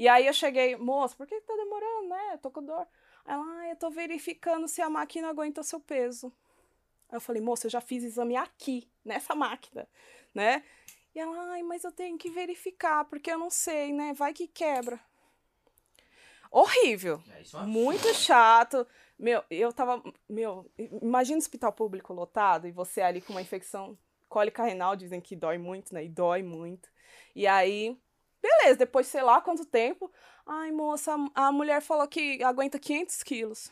E aí eu cheguei, moça, por que tá demorando, né? Eu tô com dor. Ela, ah, eu tô verificando se a máquina aguenta o seu peso. Aí eu falei, moça, eu já fiz exame aqui, nessa máquina, né? E ela, ai, mas eu tenho que verificar, porque eu não sei, né? Vai que quebra. Horrível. É, é muito chato. Meu, eu tava. Meu, imagina o hospital público lotado e você ali com uma infecção cólica renal, dizem que dói muito, né? E dói muito. E aí, beleza, depois sei lá quanto tempo. Ai, moça, a mulher falou que aguenta 500 quilos.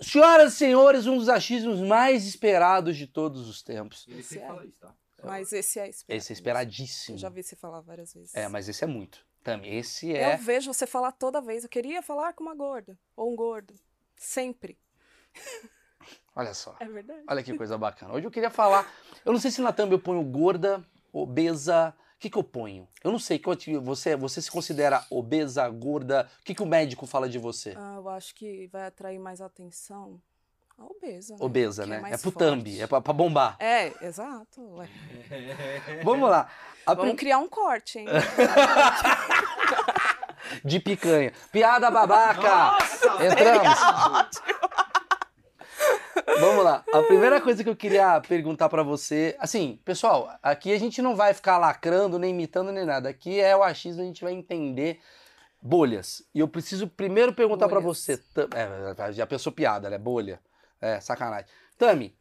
Senhoras e senhores, um dos achismos mais esperados de todos os tempos. Ele sempre fala isso, tá? Mas esse é esperado. Esse é esperadíssimo. Eu já vi você falar várias vezes. É, mas esse é muito. Também, esse é... Eu vejo você falar toda vez. Eu queria falar com uma gorda. Ou um gordo. Sempre. Olha só. É verdade. Olha que coisa bacana. Hoje eu queria falar... Eu não sei se na thumb eu ponho gorda, obesa... O que, que eu ponho? Eu não sei. Você, você se considera obesa, gorda? O que, que o médico fala de você? Ah, eu acho que vai atrair mais atenção a obesa. Né? Obesa, né? É, é pro thumb, é pra, pra, bombar. É, exato. Vamos lá. A Vamos prim... criar um corte, hein? De picanha. Piada babaca! Nossa, Entramos. Vamos lá. A primeira coisa que eu queria perguntar para você, assim, pessoal, aqui a gente não vai ficar lacrando, nem imitando, nem nada. Aqui é o achismo, a gente vai entender bolhas. E eu preciso primeiro perguntar para você, é, já pensou piada, né? Bolha. É, sacanagem. Tami,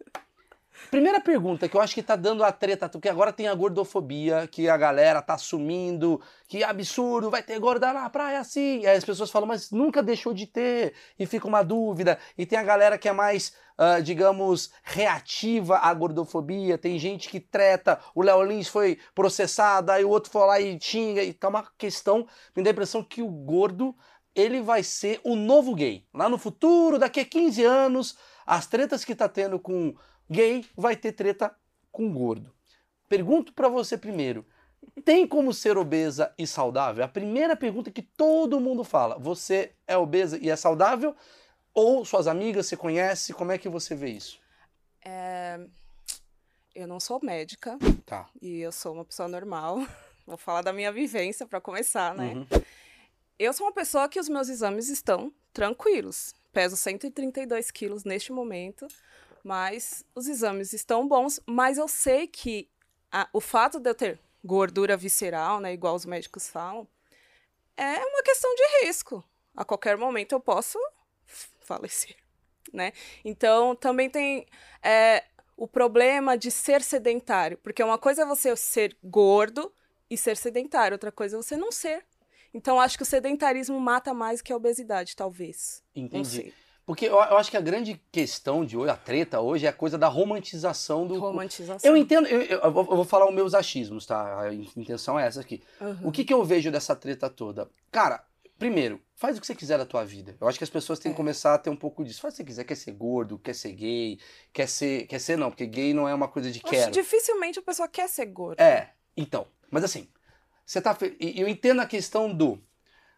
primeira pergunta que eu acho que tá dando a treta, porque agora tem a gordofobia, que a galera tá assumindo, que absurdo, vai ter gorda na praia assim. E aí as pessoas falam, mas nunca deixou de ter, e fica uma dúvida. E tem a galera que é mais, uh, digamos, reativa à gordofobia, tem gente que treta, o Léo Lins foi processado, aí o outro foi lá e xinga, e tá uma questão, me dá a impressão que o gordo, ele vai ser o novo gay. Lá no futuro, daqui a 15 anos as tretas que tá tendo com gay, vai ter treta com gordo. Pergunto para você primeiro, tem como ser obesa e saudável? A primeira pergunta que todo mundo fala, você é obesa e é saudável? Ou suas amigas você conhece? Como é que você vê isso? É... Eu não sou médica. Tá. E eu sou uma pessoa normal. Vou falar da minha vivência para começar, né? Uhum. Eu sou uma pessoa que os meus exames estão tranquilos peso 132 quilos neste momento, mas os exames estão bons, mas eu sei que a, o fato de eu ter gordura visceral, né, igual os médicos falam, é uma questão de risco. A qualquer momento eu posso falecer, né? Então, também tem é, o problema de ser sedentário, porque uma coisa é você ser gordo e ser sedentário, outra coisa é você não ser. Então, acho que o sedentarismo mata mais que a obesidade, talvez. Entendi. Porque eu, eu, acho que a grande questão de hoje, a treta hoje, é a coisa da romantização do. Romantização. Eu entendo, eu, eu, eu vou falar os meus achismos, tá? A intenção é essa aqui. Uhum. O que, que eu vejo dessa treta toda? Cara, primeiro, faz o que você quiser da tua vida. Eu acho que as pessoas têm é. que começar a ter um pouco disso. Faz o que você quiser, quer ser gordo, quer ser gay, quer ser. Quer ser, não, porque gay não é uma coisa de quero. Dificilmente a pessoa quer ser gorda. É, então. Mas assim, você tá. E eu entendo a questão do.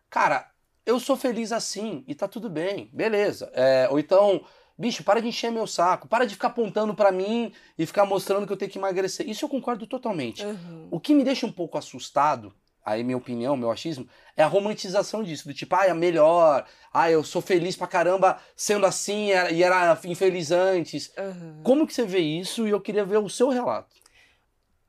Cara, eu sou feliz assim e tá tudo bem, beleza. É, ou então, bicho, para de encher meu saco, para de ficar apontando para mim e ficar mostrando que eu tenho que emagrecer. Isso eu concordo totalmente. Uhum. O que me deixa um pouco assustado, aí minha opinião, meu achismo, é a romantização disso, do tipo, ah, é melhor, ah, eu sou feliz pra caramba sendo assim e era infeliz antes. Uhum. Como que você vê isso? E eu queria ver o seu relato.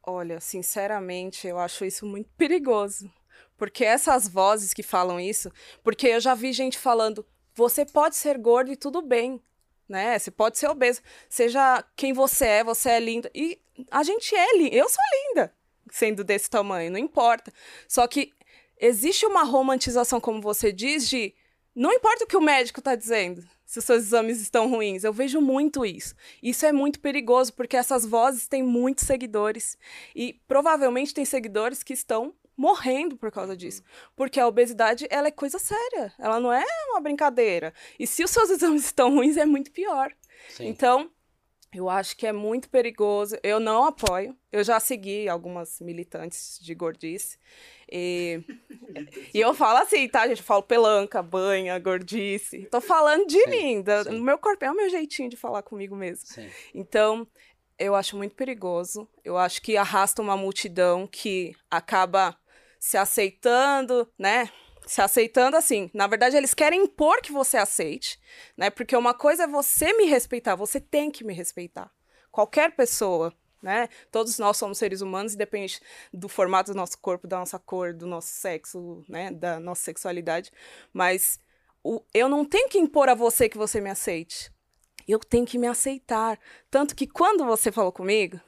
Olha, sinceramente, eu acho isso muito perigoso. Porque essas vozes que falam isso, porque eu já vi gente falando, você pode ser gordo e tudo bem, né? Você pode ser obeso, seja quem você é, você é linda. E a gente é linda, eu sou linda, sendo desse tamanho, não importa. Só que existe uma romantização, como você diz, de não importa o que o médico está dizendo, se os seus exames estão ruins. Eu vejo muito isso. Isso é muito perigoso, porque essas vozes têm muitos seguidores. E provavelmente tem seguidores que estão morrendo por causa disso. Porque a obesidade, ela é coisa séria. Ela não é uma brincadeira. E se os seus exames estão ruins, é muito pior. Sim. Então, eu acho que é muito perigoso. Eu não apoio. Eu já segui algumas militantes de gordice. E, e eu falo assim, tá, gente? Eu falo pelanca, banha, gordice. Tô falando de sim, mim, sim. meu corpo. É o meu jeitinho de falar comigo mesmo. Sim. Então, Eu acho muito perigoso. Eu acho que arrasta uma multidão que acaba se aceitando, né? Se aceitando assim. Na verdade, eles querem impor que você aceite, né? Porque uma coisa é você me respeitar, você tem que me respeitar. Qualquer pessoa, né? Todos nós somos seres humanos, independente do formato do nosso corpo, da nossa cor, do nosso sexo, né? Da nossa sexualidade. Mas o, eu não tenho que impor a você que você me aceite. Eu tenho que me aceitar. Tanto que quando você falou comigo,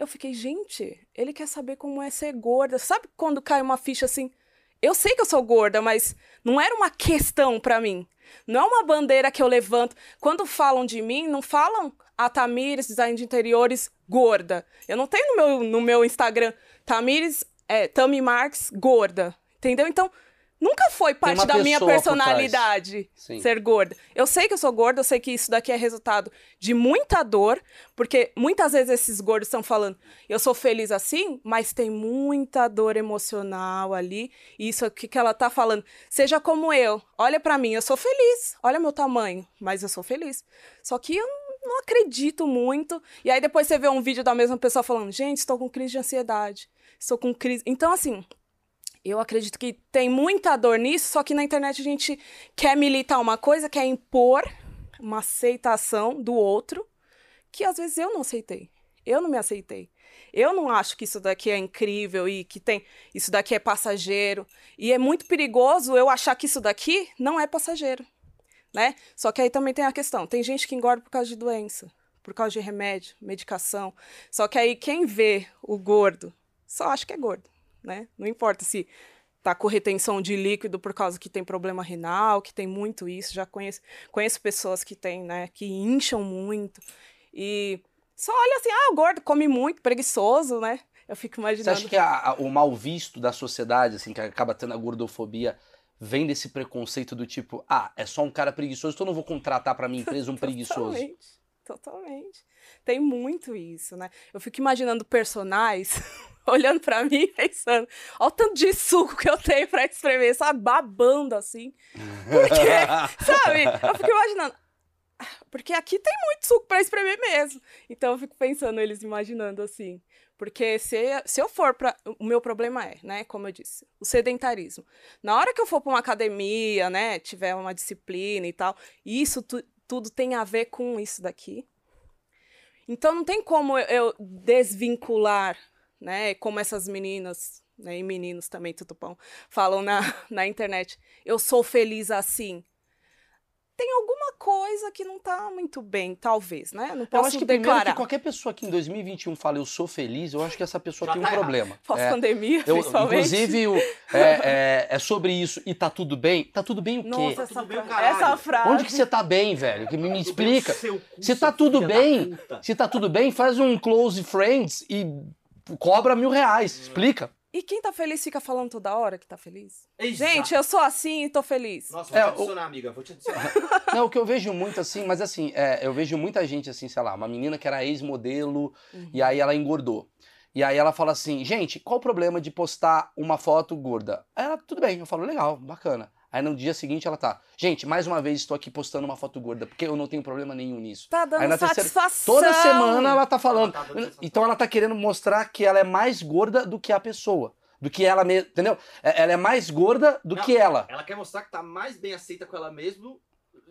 eu fiquei, gente, ele quer saber como é ser gorda. Sabe quando cai uma ficha assim? Eu sei que eu sou gorda, mas não era uma questão para mim. Não é uma bandeira que eu levanto. Quando falam de mim, não falam a Tamires, design de interiores, gorda. Eu não tenho no meu, no meu Instagram Tamires, é, Tami Marx, gorda. Entendeu? Então, Nunca foi parte da minha personalidade ser gorda. Eu sei que eu sou gorda, eu sei que isso daqui é resultado de muita dor, porque muitas vezes esses gordos estão falando, eu sou feliz assim, mas tem muita dor emocional ali. E isso aqui que ela tá falando, seja como eu, olha para mim, eu sou feliz, olha meu tamanho, mas eu sou feliz. Só que eu não acredito muito. E aí depois você vê um vídeo da mesma pessoa falando, gente, estou com crise de ansiedade, estou com crise. Então, assim, eu acredito que tem muita dor nisso, só que na internet a gente quer militar uma coisa, quer impor uma aceitação do outro, que às vezes eu não aceitei. Eu não me aceitei. Eu não acho que isso daqui é incrível e que tem isso daqui é passageiro. E é muito perigoso eu achar que isso daqui não é passageiro, né? Só que aí também tem a questão, tem gente que engorda por causa de doença, por causa de remédio, medicação. Só que aí quem vê o gordo só acha que é gordo né? Não importa se tá com retenção de líquido por causa que tem problema renal, que tem muito isso. Já conheço, conheço pessoas que têm, né, que incham muito. E só olha assim, ah, o gordo come muito, preguiçoso, né? Eu fico imaginando. Você acha que a, a, o mal visto da sociedade, assim, que acaba tendo a gordofobia, vem desse preconceito do tipo, ah, é só um cara preguiçoso, então eu não vou contratar para minha empresa um preguiçoso? Totalmente, totalmente. Tem muito isso, né? Eu fico imaginando personagens olhando para mim pensando, olha o tanto de suco que eu tenho para espremer, sabe? Babando assim. Porque, sabe? Eu fico imaginando. Porque aqui tem muito suco para espremer mesmo. Então eu fico pensando eles imaginando assim. Porque se, se eu for para. O meu problema é, né? Como eu disse, o sedentarismo. Na hora que eu for para uma academia, né? Tiver uma disciplina e tal, isso tu, tudo tem a ver com isso daqui. Então não tem como eu desvincular né? Como essas meninas, né, e meninos também, tudo bom, falam na, na internet, eu sou feliz assim. Tem alguma coisa que não tá muito bem, talvez, né? Não posso eu acho que declarar. que qualquer pessoa que em 2021 fala eu sou feliz, eu acho que essa pessoa Já tem um tá problema. Pós-pandemia, é, principalmente. Inclusive, o, é, é, é, sobre isso. E tá tudo bem? Tá tudo bem o quê? Nossa, essa, bem, essa frase. Onde que você tá bem, velho? Que me, me explica. Se tá tudo bem, se tá tudo bem, faz um close friends e cobra mil reais. Explica. E quem tá feliz fica falando toda hora que tá feliz? Exato. Gente, eu sou assim e tô feliz. Nossa, vou é, te adicionar, o... amiga, vou te adicionar. Não, o que eu vejo muito assim, mas assim, é, eu vejo muita gente assim, sei lá, uma menina que era ex-modelo uhum. e aí ela engordou. E aí ela fala assim, gente, qual o problema de postar uma foto gorda? Aí ela, tudo bem, eu falo, legal, bacana. Aí no dia seguinte ela tá, gente, mais uma vez estou aqui postando uma foto gorda, porque eu não tenho problema nenhum nisso. Tá dando Aí na satisfação. Terceira, toda semana ela tá falando. Ela tá então ela tá querendo mostrar que ela é mais gorda do que a pessoa. Do que ela mesma, entendeu? É, ela é mais gorda do não, que ela. Ela quer mostrar que tá mais bem aceita com ela mesma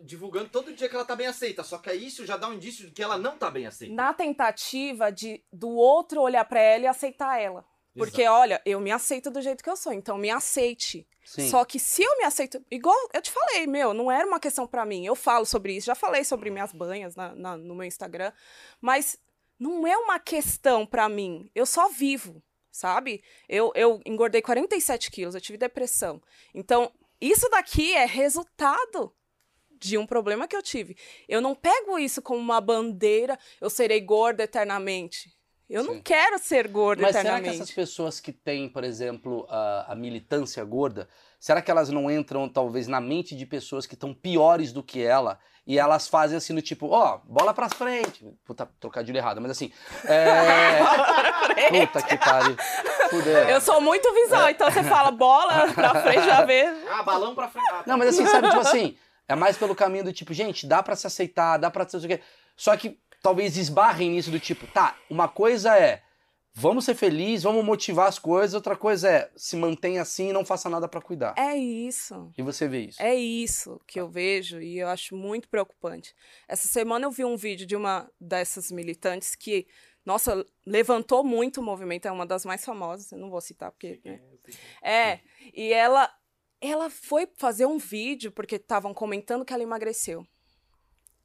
divulgando todo dia que ela tá bem aceita. Só que isso já dá um indício de que ela não tá bem aceita. Na tentativa de do outro olhar para ela e aceitar ela. Porque, Exato. olha, eu me aceito do jeito que eu sou, então me aceite. Sim. Só que se eu me aceito, igual eu te falei, meu, não era uma questão para mim. Eu falo sobre isso, já falei sobre minhas banhas na, na, no meu Instagram, mas não é uma questão para mim. Eu só vivo, sabe? Eu, eu engordei 47 quilos, eu tive depressão. Então, isso daqui é resultado de um problema que eu tive. Eu não pego isso como uma bandeira, eu serei gorda eternamente. Eu Sim. não quero ser gorda Mas eternamente. será que essas pessoas que têm, por exemplo, a, a, militância gorda, será que elas não entram, talvez, na mente de pessoas que estão piores do que ela e elas fazem assim, no tipo, ó, oh, bola pra frente. Puta, trocadilho errado, mas assim. É... Puta que pariu. Fudeu. Eu sou muito visual, então você fala bola pra frente, já vê. Ah, balão pra frente. Ah, não, mas assim, sabe, tipo assim, é mais pelo caminho do tipo, gente, dá pra se aceitar, dá pra ser o quê. Só que talvez esbarrem nisso do tipo, tá, uma coisa é vamos ser felizes, vamos motivar as coisas, outra coisa é se mantenha assim e não faça nada pra cuidar. É isso. E você vê isso? É isso que eu vejo e eu acho muito preocupante. Essa semana eu vi um vídeo de uma dessas militantes que, nossa, levantou muito o movimento, é uma das mais famosas, eu não vou citar porque. né? É, e ela, ela foi fazer um vídeo porque estavam comentando que ela emagreceu.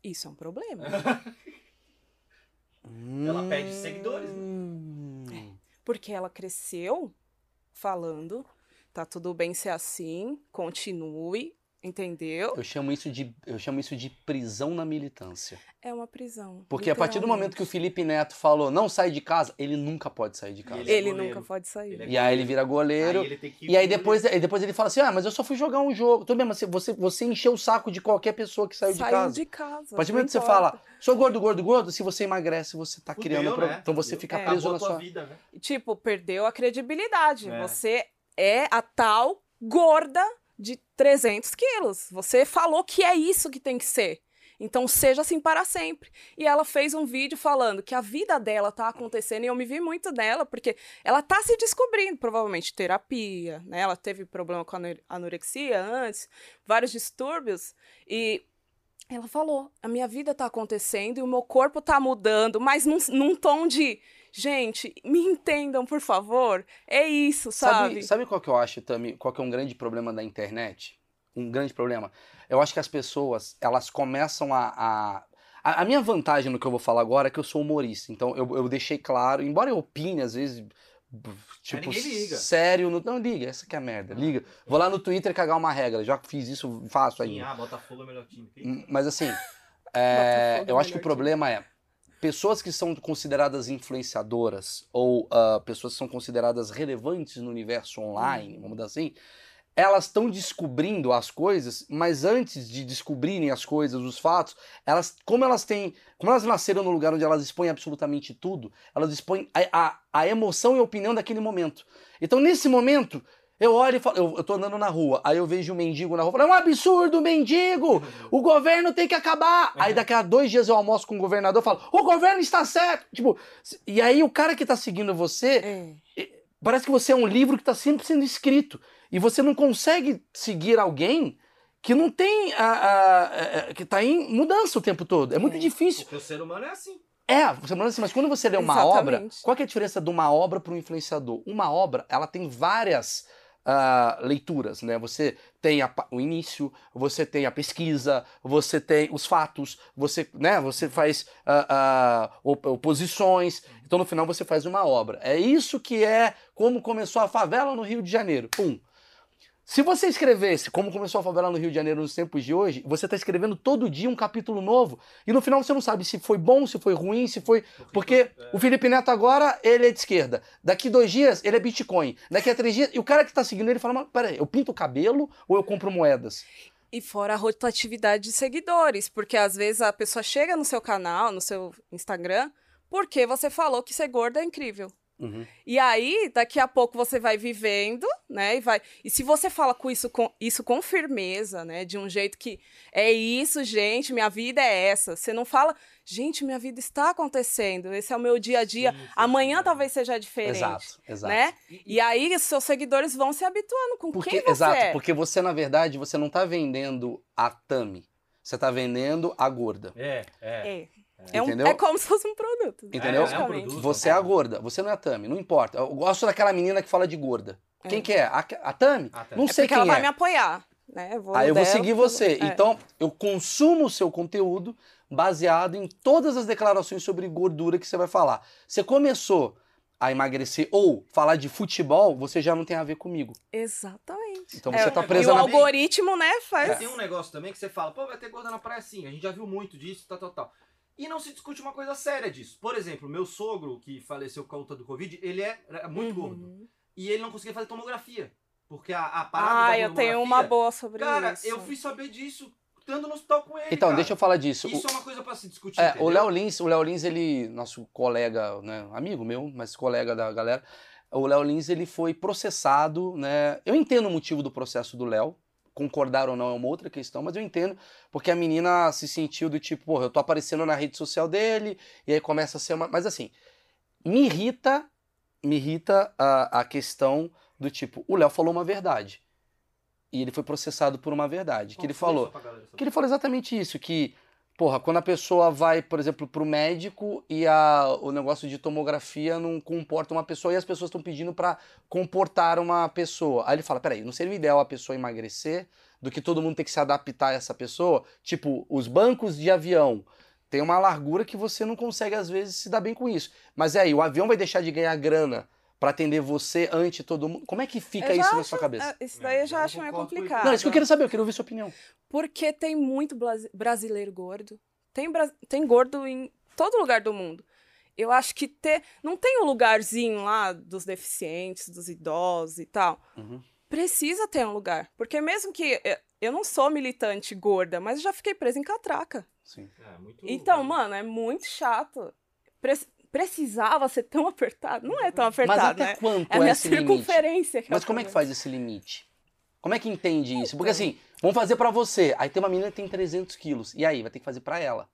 Isso é um problema. Ela perde seguidores, né? Hum. Porque ela cresceu falando, tá tudo bem ser assim, continue, entendeu? Eu chamo isso de eu chamo isso de prisão na militância. É uma prisão. Porque a partir do momento que o Felipe Neto falou não sai de casa, ele nunca pode sair de casa. Ele é Ele goleiro. nunca pode sair. Ele é E aí ele vira goleiro. Aí ele E aí depois, aí depois ele fala assim: ah, mas eu só fui jogar um jogo. Tudo bem, mas você, você encheu o saco de qualquer pessoa que saiu de casa. de casa. A partir do momento que você fala, sou gordo, gordo, gordo, se você emagrece, você tá Fudeu, criando. né? Então você Fudeu. fica É. preso na sua. vida, né? Tipo, perdeu a credibilidade. É. Você é a tal gorda de 300 quilos. Você falou que é isso que tem que ser. Então seja assim para sempre. E ela fez um vídeo falando que a vida dela tá acontecendo e eu me vi muito dela porque ela tá se descobrindo, provavelmente terapia, né? Ela teve problema com anorexia antes, vários distúrbios e ela falou: a minha vida tá acontecendo e o meu corpo tá mudando, mas num, num tom de gente, me entendam, por favor. É isso, sabe? Sabe, sabe qual que eu acho também? Qual que é um grande problema da internet? Um grande problema. Eu acho que as pessoas, elas começam a. a... a- minha vantagem no que eu vou falar agora é que eu sou humorista. Então eu, eu deixei claro, embora eu opine, às vezes. Tipo, sério. No... Não, liga, essa que é a merda. Liga. Vou lá no Twitter cagar uma regra. Já fiz isso, faço ainda. ah, Botafogo é o melhor time. Hum, Mas assim, é, é eu acho que o problema é pessoas que são consideradas influenciadoras ou ah, pessoas que são consideradas relevantes no universo online, vamos dar assim, elas estão descobrindo as coisas, mas antes de descobrirem as coisas, os fatos, elas, como elas têm, como elas nasceram no lugar onde elas expõem absolutamente tudo, elas expõem a, a, a emoção e a opinião daquele momento. Então, nesse momento, eu olho e falo, eu, eu tô andando na rua, aí eu vejo um mendigo na rua, falo, é um absurdo, mendigo! O governo tem que acabar! Aí daqui a dois dias eu almoço com o governador e falo, o governo está certo! Tipo, e aí o cara que tá seguindo você, É. parece que você é um livro que está sempre sendo escrito. E você não consegue seguir alguém que não tem. A, a- a- que está em mudança o tempo todo. É muito É. difícil. Porque o ser humano é assim. É, você fala assim, mas quando você lê uma Exatamente. obra, qual que é a diferença de uma obra para um influenciador? Uma obra, ela tem várias ah, leituras, né? Você tem a o início, você tem a pesquisa, você tem os fatos, você, né? Você faz ah, op- oposições, então no final você faz uma obra. É isso que é como começou a favela no Rio de Janeiro. Pum. Se você escrevesse como começou a favela no Rio de Janeiro nos tempos de hoje, você está escrevendo todo dia um capítulo novo e no final você não sabe se foi bom, se foi ruim, se foi. Porque o Felipe Neto agora, ele é de esquerda. Daqui dois dias, ele é Bitcoin. Daqui a três dias. E o cara que tá seguindo ele fala: Mas peraí, eu pinto o cabelo ou eu compro moedas? E fora a rotatividade de seguidores, porque às vezes a pessoa chega no seu canal, no seu Instagram, porque você falou que ser gorda é incrível. Uhum. E aí, daqui a pouco você vai vivendo, né? E vai. E se você fala com isso com isso com firmeza, né? De um jeito que é isso, gente, minha vida é essa. Você não fala, gente, minha vida está acontecendo. Esse é o meu dia a dia. Sim, sim, Amanhã sim. talvez seja diferente. Exato, exato. Né? E aí, os seus seguidores vão se habituando com Porque, quem você exato, é. porque você, na verdade, você não tá vendendo a Tami. Você tá vendendo a gorda. É, é. É. É, um- é como se fosse um produto. Entendeu? É, é um produto. Você é a gorda, você não é a Tami, não importa. Eu gosto daquela menina que fala de gorda. É. Quem que é? A, a Tami? Ah, tá. Não É sei porque quem ela vai é. me apoiar. Né? Eu vou Aí eu vou seguir você. é. Então, eu consumo o seu conteúdo baseado em todas as declarações sobre gordura que você vai falar. Você começou a emagrecer ou falar de futebol, você já não tem a ver comigo. Exatamente. Então É, você tá e presa o na... algoritmo, né, faz. Tem um negócio também que você fala, pô, vai ter gorda na praia sim. A gente já viu muito disso, tal, tal, tal. E não se discute uma coisa séria disso. Por exemplo, meu sogro, que faleceu por conta do Covid, ele é é muito Uhum. gordo. E ele não conseguia fazer tomografia. Porque a, a parada Ah, da eu tenho uma boa sobre Cara, isso. eu fui saber disso estando no hospital com ele. Então, cara. deixa eu falar disso. Isso O- é uma coisa pra se discutir. É, o Léo Lins, o Léo Lins, ele, nosso colega, né, amigo meu, mas colega da galera, o Léo Lins, ele foi processado, né? Eu entendo o motivo do processo do Léo, concordar ou não é uma outra questão, mas eu entendo porque a menina se sentiu do tipo, porra, eu tô aparecendo na rede social dele, e aí começa a ser uma. Mas assim, me irrita, me irrita a, a questão do tipo, o Léo falou uma verdade. E ele foi processado por uma verdade. que ele falou. Que ele falou exatamente isso, que Porra, quando a pessoa vai, por exemplo, pro médico e a, o negócio de tomografia não comporta uma pessoa e as pessoas estão pedindo para comportar uma pessoa. Aí ele fala: peraí, não seria o ideal a pessoa emagrecer do que todo mundo ter que se adaptar a essa pessoa? Tipo, os bancos de avião tem uma largura que você não consegue, às vezes, se dar bem com isso. Mas é aí, o avião vai deixar de ganhar grana para atender você ante todo mundo. Como é que fica isso acho, na sua cabeça? É, isso daí eu já acho meio complicado. Não, isso que eu quero saber, eu quero ouvir sua opinião. Porque tem muito brasileiro gordo. Tem, tem gordo em todo lugar do mundo. Eu acho que ter. Não tem um lugarzinho lá dos deficientes, dos idosos e tal. Uhum. Precisa ter um lugar. Porque mesmo que. Eu não sou militante gorda, mas já fiquei presa em catraca. Sim. É, então, mano, é muito chato. Pre precisava ser tão apertado. Não é tão apertado, Mas até né? quanto é a minha esse circunferência. limite? Mas como é que faz esse limite? Como é que entende isso? Porque assim, vamos fazer para você. Aí tem uma menina que tem 300 quilos. E aí, vai ter que fazer para ela.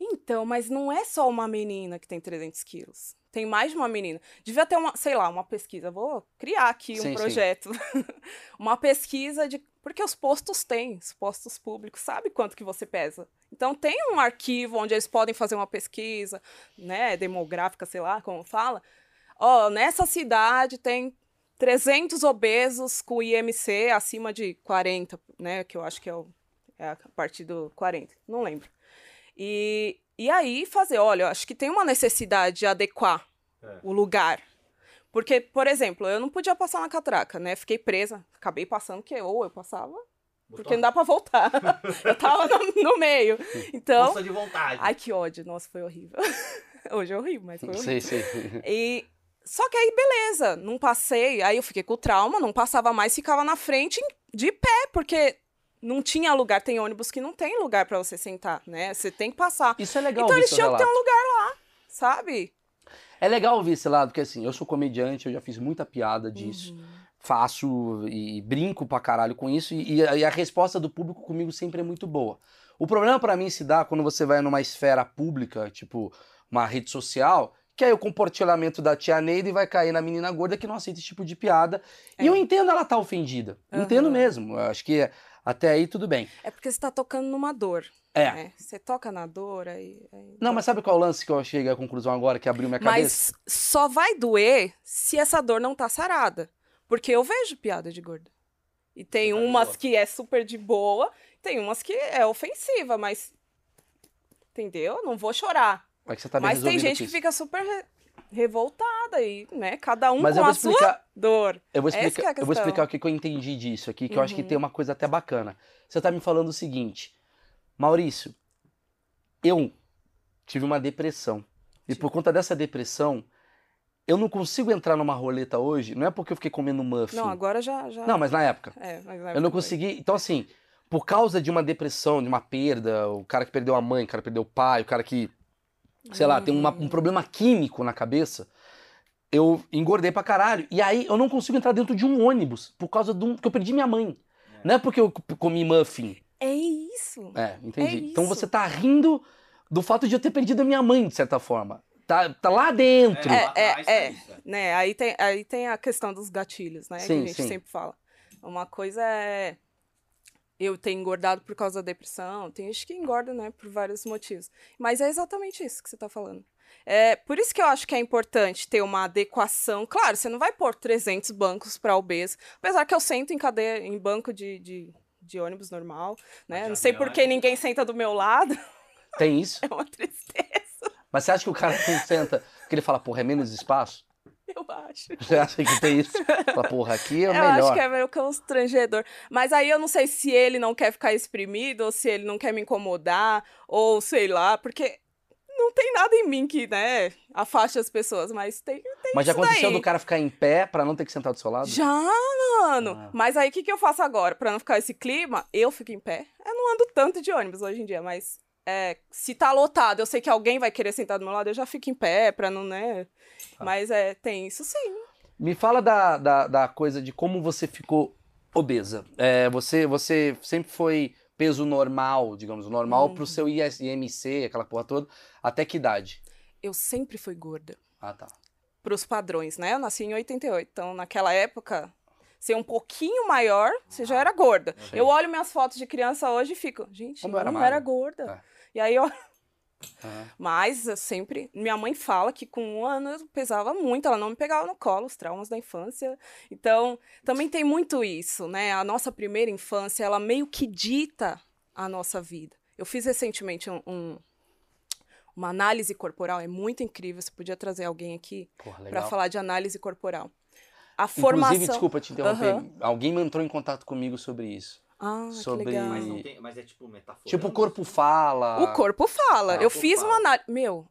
Então, mas não é só uma menina que tem 300 quilos. Tem mais de uma menina. Devia ter uma, sei lá, uma pesquisa. Vou criar aqui um sim, projeto. Sim. uma pesquisa de porque os postos têm, os postos públicos, sabe quanto que você pesa. Então tem um arquivo onde eles podem fazer uma pesquisa, né, demográfica, sei lá como fala. Ó, oh, nessa cidade tem 300 obesos com IMC acima de 40, né, que eu acho que é, o, é a partir do 40, não lembro. E, e aí fazer, olha, eu acho que tem uma necessidade de adequar é. o lugar porque, por exemplo, eu não podia passar na catraca, né? Fiquei presa, acabei passando, que ou eu passava, porque não dá pra voltar. eu tava no, no, meio. Então. Força de vontade. Ai, que ódio. Nossa, foi horrível. Hoje é horrível, mas foi horrível. Sim, sim. E. Só que aí, beleza, não passei. Aí eu fiquei com trauma, não passava mais, ficava na frente de pé, porque não tinha lugar. Tem ônibus que não tem lugar para você sentar, né? Você tem que passar. Isso é legal. Então eles tinham que ter um lugar lá, sabe? É legal ouvir esse lado, porque assim, eu sou comediante, eu já fiz muita piada disso. Uhum. Faço e brinco pra caralho com isso, e, e, a, resposta do público comigo sempre é muito boa. O problema para mim se dá quando você vai numa esfera pública, tipo uma rede social, que aí o comportamento da tia Neida vai cair na menina gorda que não aceita esse tipo de piada. É. E eu entendo ela tá ofendida. Uhum. Entendo mesmo. Eu acho que até aí tudo bem. É porque você tá tocando numa dor. É. Né? Você toca na dor aí. aí não, mas sabe qual é o lance que eu cheguei à conclusão agora, que abriu minha cabeça? Mas só vai doer se essa dor não tá sarada. Porque eu vejo piada de gorda. E tem umas que é super de boa, tem umas que é ofensiva, mas. Entendeu? Não vou chorar. É tá mas tem gente que fica super revoltada e, né? Cada um mas com a explicar, sua dor. Eu vou explicar, é eu vou explicar o que, que eu entendi disso aqui, que uhum. eu acho que uhum. tem uma coisa até bacana. Você tá me falando o seguinte Maurício, eu tive uma depressão. E por conta dessa depressão, eu não consigo entrar numa roleta hoje, não é porque eu fiquei comendo muffin. Não, agora já. já... Não, mas na época. É, mas na época eu não consegui. Então, assim, por causa de uma depressão, de uma perda, o cara que perdeu a mãe, o cara que perdeu o pai, o cara que, sei uhum. lá, tem uma, um problema químico na cabeça, eu engordei pra caralho. E aí eu não consigo entrar dentro de um ônibus por causa de um. que eu perdi minha mãe. É. Não é porque eu comi muffin. É isso. É, entendi. É então você tá rindo do fato de eu ter perdido a minha mãe, de certa forma. Tá, tá lá dentro. É, é, é, é, né? Aí tem, aí tem a questão dos gatilhos, né? Sim, que a gente sim. sempre fala. Uma coisa é eu ter engordado por causa da depressão, tem gente que engorda, né, por vários motivos. Mas é exatamente isso que você tá falando. É, por isso que eu acho que é importante ter uma adequação. Claro, você não vai pôr 300 bancos para obeso, apesar que eu sento em cadeia, em banco de, de de ônibus normal, né? Não sei por que ninguém senta do meu lado. Tem isso? É uma tristeza. Mas você acha que o cara não senta porque ele fala, porra, é menos espaço? Eu acho. Você acha que tem isso? Fala, porra, aqui é o eu melhor. Eu acho que é meio constrangedor. Mas aí eu não sei se ele não quer ficar exprimido, ou se ele não quer me incomodar, ou sei lá, porque não tem nada em mim que, né, afaste as pessoas, mas tem, tem Mas já aconteceu daí. do cara ficar em pé para não ter que sentar do seu lado? Já, mano. Ah. Mas aí o que, que eu faço agora? para não ficar esse clima, eu fico em pé. Eu não ando tanto de ônibus hoje em dia, mas é, se tá lotado, eu sei que alguém vai querer sentar do meu lado, eu já fico em pé pra não, né? Ah. Mas é, tem isso sim. Me fala da, da, da coisa de como você ficou Obesa. É, você, você sempre foi peso normal, digamos, normal Uhum. pro seu IS IMC, aquela porra toda. Até que idade? Eu sempre fui gorda. Ah, tá. Pros padrões, né? Eu nasci em 88. Então, naquela época, ser um pouquinho maior, você já era gorda. Sim. Eu olho minhas fotos de criança hoje e fico, gente, Como eu era não era gorda. É. E aí, eu... Aham. Mas eu sempre. Minha mãe fala que com um ano eu pesava muito, ela não me pegava no colo, os traumas da infância. Então, também tem muito isso, né? A nossa primeira infância, ela meio que dita a nossa vida. Eu fiz recentemente um- um- uma análise corporal, é muito incrível. Você podia trazer alguém aqui para falar de análise corporal. A Inclusive, formação. desculpa te interromper, Aham. alguém entrou em contato comigo sobre isso. Ah, sobre- que legal. Mas, não tem, mas é tipo metaforando. Tipo, o corpo fala. O corpo fala. Ah, eu corpo fiz fala. uma análise. Meu,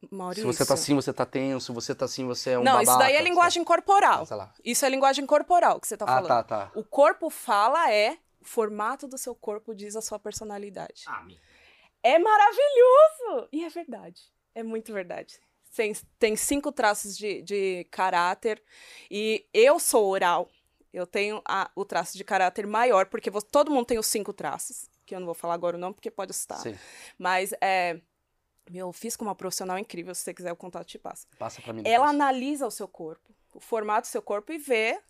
Se Maurício. você tá assim, você tá tenso. Se você tá assim, você é um Não, isso daí é babaca, linguagem corporal. Sei lá. Isso é linguagem corporal que você tá Ah, falando. tá, tá. O corpo fala é o formato do seu corpo diz a sua personalidade. Ah, É maravilhoso! E é verdade. É muito verdade. Tem, tem cinco traços de, de caráter e eu sou oral. Eu tenho a- o traço de caráter maior, porque vo- todo mundo tem os cinco traços, que eu não vou falar agora o nome, porque pode assustar. Sim. Mas é. Meu, eu fiz com uma profissional incrível, se você quiser o contato te passa. Passa pra mim. Ela depois. analisa o seu corpo, o formato do seu corpo e vê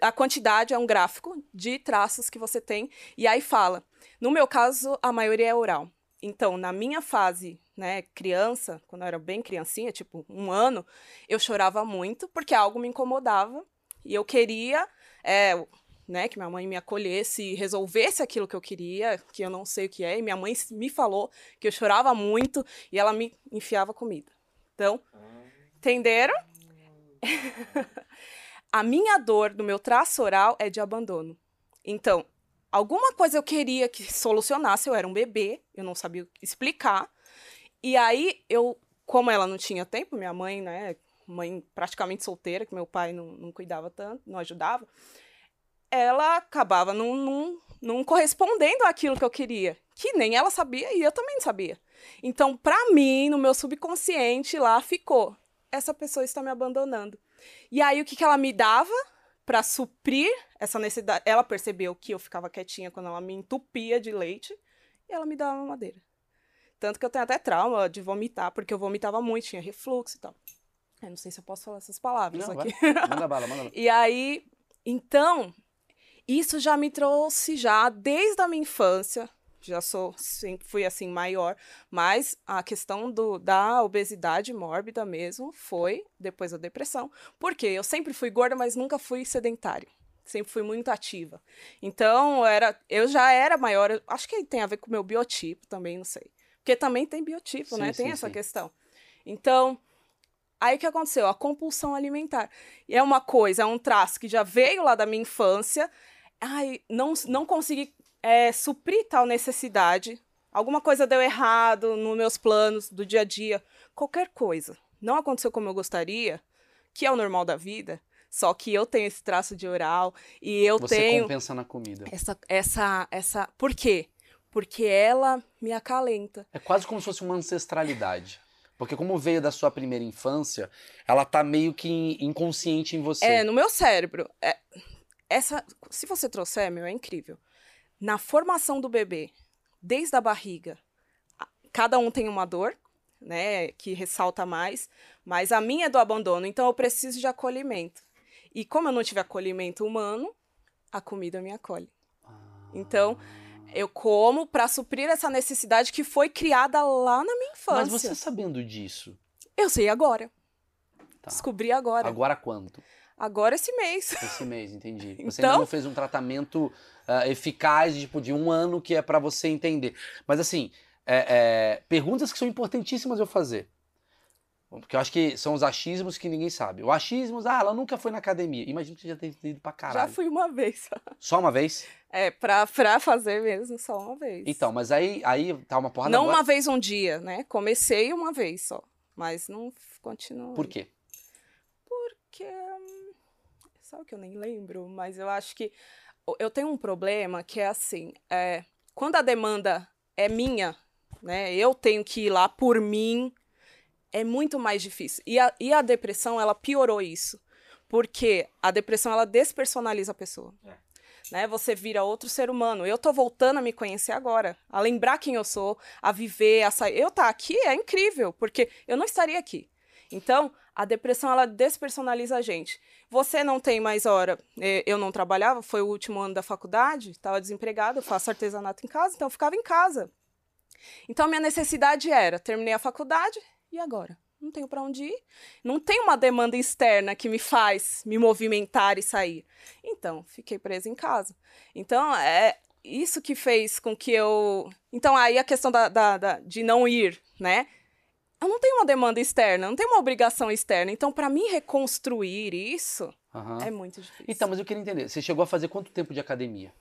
a quantidade, é um gráfico de traços que você tem, e aí fala. No meu caso, a maioria é oral. Então, na minha fase, né, criança, quando eu era bem criancinha, tipo um ano, eu chorava muito porque algo me incomodava e eu queria, é, né, que minha mãe me acolhesse e resolvesse aquilo que eu queria, que eu não sei o que é, e minha mãe me falou que eu chorava muito e ela me enfiava comida. Então, entenderam? a minha dor do meu traço oral é de abandono. Então, alguma coisa eu queria que solucionasse, eu era um bebê, eu não sabia explicar. E aí eu, como ela não tinha tempo, minha mãe, né, mãe praticamente solteira, que meu pai não, não cuidava tanto, não ajudava, ela acabava não, não, não correspondendo àquilo que eu queria, que nem ela sabia e eu também não sabia. Então, pra mim, no meu subconsciente lá ficou, essa pessoa está me abandonando. E aí o que, que ela me dava para suprir essa necessidade? Ela percebeu que eu ficava quietinha quando ela me entupia de leite e ela me dava mamadeira. Tanto que eu tenho até trauma de vomitar, porque eu vomitava muito, tinha refluxo e tal. Eu não sei se eu posso falar essas palavras Não, aqui. vai. Manda bala, manda bala. E aí, então, isso já me trouxe já desde a minha infância. Já sou, sempre fui assim maior, mas a questão do, da obesidade mórbida mesmo foi depois da depressão. Porque eu sempre fui gorda, mas nunca fui sedentária. Sempre fui muito ativa. Então, eu era, eu já era maior. Acho que tem a ver com o meu biotipo também, não sei. Porque também tem biotipo, Sim, né? Tem sim, essa sim. questão. Então, Aí o que aconteceu? A compulsão alimentar. E é uma coisa, é um traço que já veio lá da minha infância. Ai, não, não consegui é, suprir tal necessidade. Alguma coisa deu errado nos meus planos do dia a dia. Qualquer coisa. Não aconteceu como eu gostaria, que é o normal da vida. Só que eu tenho esse traço de oral e eu Você tenho compensa na comida. essa, essa, essa. Por quê? Porque ela me acalenta. É quase como se fosse uma ancestralidade. Porque como veio da sua primeira infância, ela tá meio que in- inconsciente em você. É, no meu cérebro. É, essa, se você trouxer, meu, é incrível. Na formação do bebê, desde a barriga, cada um tem uma dor, né, que ressalta mais, mas a minha é do abandono, então eu preciso de acolhimento. E como eu não tive acolhimento humano, a comida me acolhe. Ah. Então, eu como para suprir essa necessidade que foi criada lá na minha infância. Mas você sabendo disso, Eu sei agora. Tá. Descobri agora. agora quanto? Agora esse mês. Esse mês, entendi. Você Então- ainda não fez um tratamento ah, eficaz, tipo, de um ano que é pra você entender. Mas assim, é, é, perguntas que são importantíssimas eu fazer. Porque eu acho que são os achismos que ninguém sabe. O achismos, ah, ela nunca foi na academia. Imagina que você já tenha ido pra Já caralho. fui uma vez. só. Só uma vez? É, pra, pra fazer mesmo, só uma vez. Então, mas aí, aí tá uma porrada Não agora. uma vez um dia, né? Comecei uma vez só. Mas não continuo. Por quê? Porque. hum, Sabe que eu nem lembro, mas eu acho que. Eu tenho um problema que é assim: é, quando a demanda é minha, né? Eu tenho que ir lá por mim, é muito mais difícil. E a, e a depressão, ela piorou isso. Porque a depressão, ela despersonaliza a pessoa. É. né? Você vira outro ser humano. Eu tô voltando a me conhecer agora, a lembrar quem eu sou, a viver, a sair. Eu tá aqui é incrível, porque eu não estaria aqui. Então, a depressão ela despersonaliza a gente. Você não tem mais hora. eh, Eu não trabalhava, foi o último ano da faculdade, estava desempregada, eu faço artesanato em casa, então eu ficava em casa. Então, minha necessidade era: terminei a faculdade, e agora? Não tenho para onde ir. Não tem uma demanda externa que me faz me movimentar e sair. Então, fiquei presa em casa. Então, é isso que fez com que eu. Então, aí a questão da, da- da- de não ir, né? Eu não tenho uma demanda externa, não tenho uma obrigação externa. Então, para mim reconstruir isso Aham. é muito difícil. Então, mas eu queria entender. Você chegou a fazer quanto tempo de academia?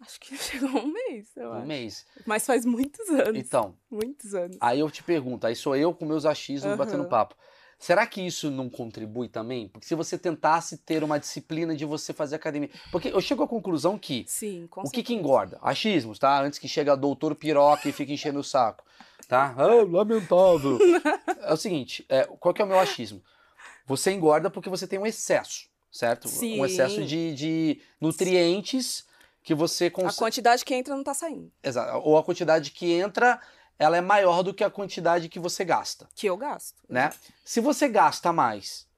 Acho que chegou um mês, eu Um acho. mês. Mas faz muitos anos. Então, Muitos anos. aí eu te pergunto, aí sou eu com meus achismos Aham. batendo papo. Será que isso não contribui também? Porque se você tentasse ter uma disciplina de você fazer academia. Porque eu chego à conclusão que Sim, com o que, que engorda? Achismos, tá? Antes que chegue a doutor piroca e fique enchendo o saco. Tá? Ah, lamentável. é o seguinte, é, qual que é o meu achismo? Você engorda porque você tem um excesso, certo? Sim. Um excesso de, de nutrientes que você A consegue. quantidade que entra não tá saindo. Exato. Ou a quantidade que entra, ela é maior do que a quantidade que você gasta, Que eu gasto. né? Se você gasta mais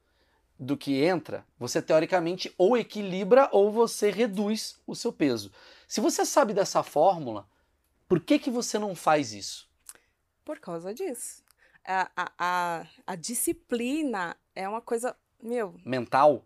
do que entra, você teoricamente ou equilibra ou você reduz o seu peso. Se você sabe dessa fórmula, por que que você não faz isso? Por causa disso. A, a, a, a disciplina é uma coisa. Meu, Mental?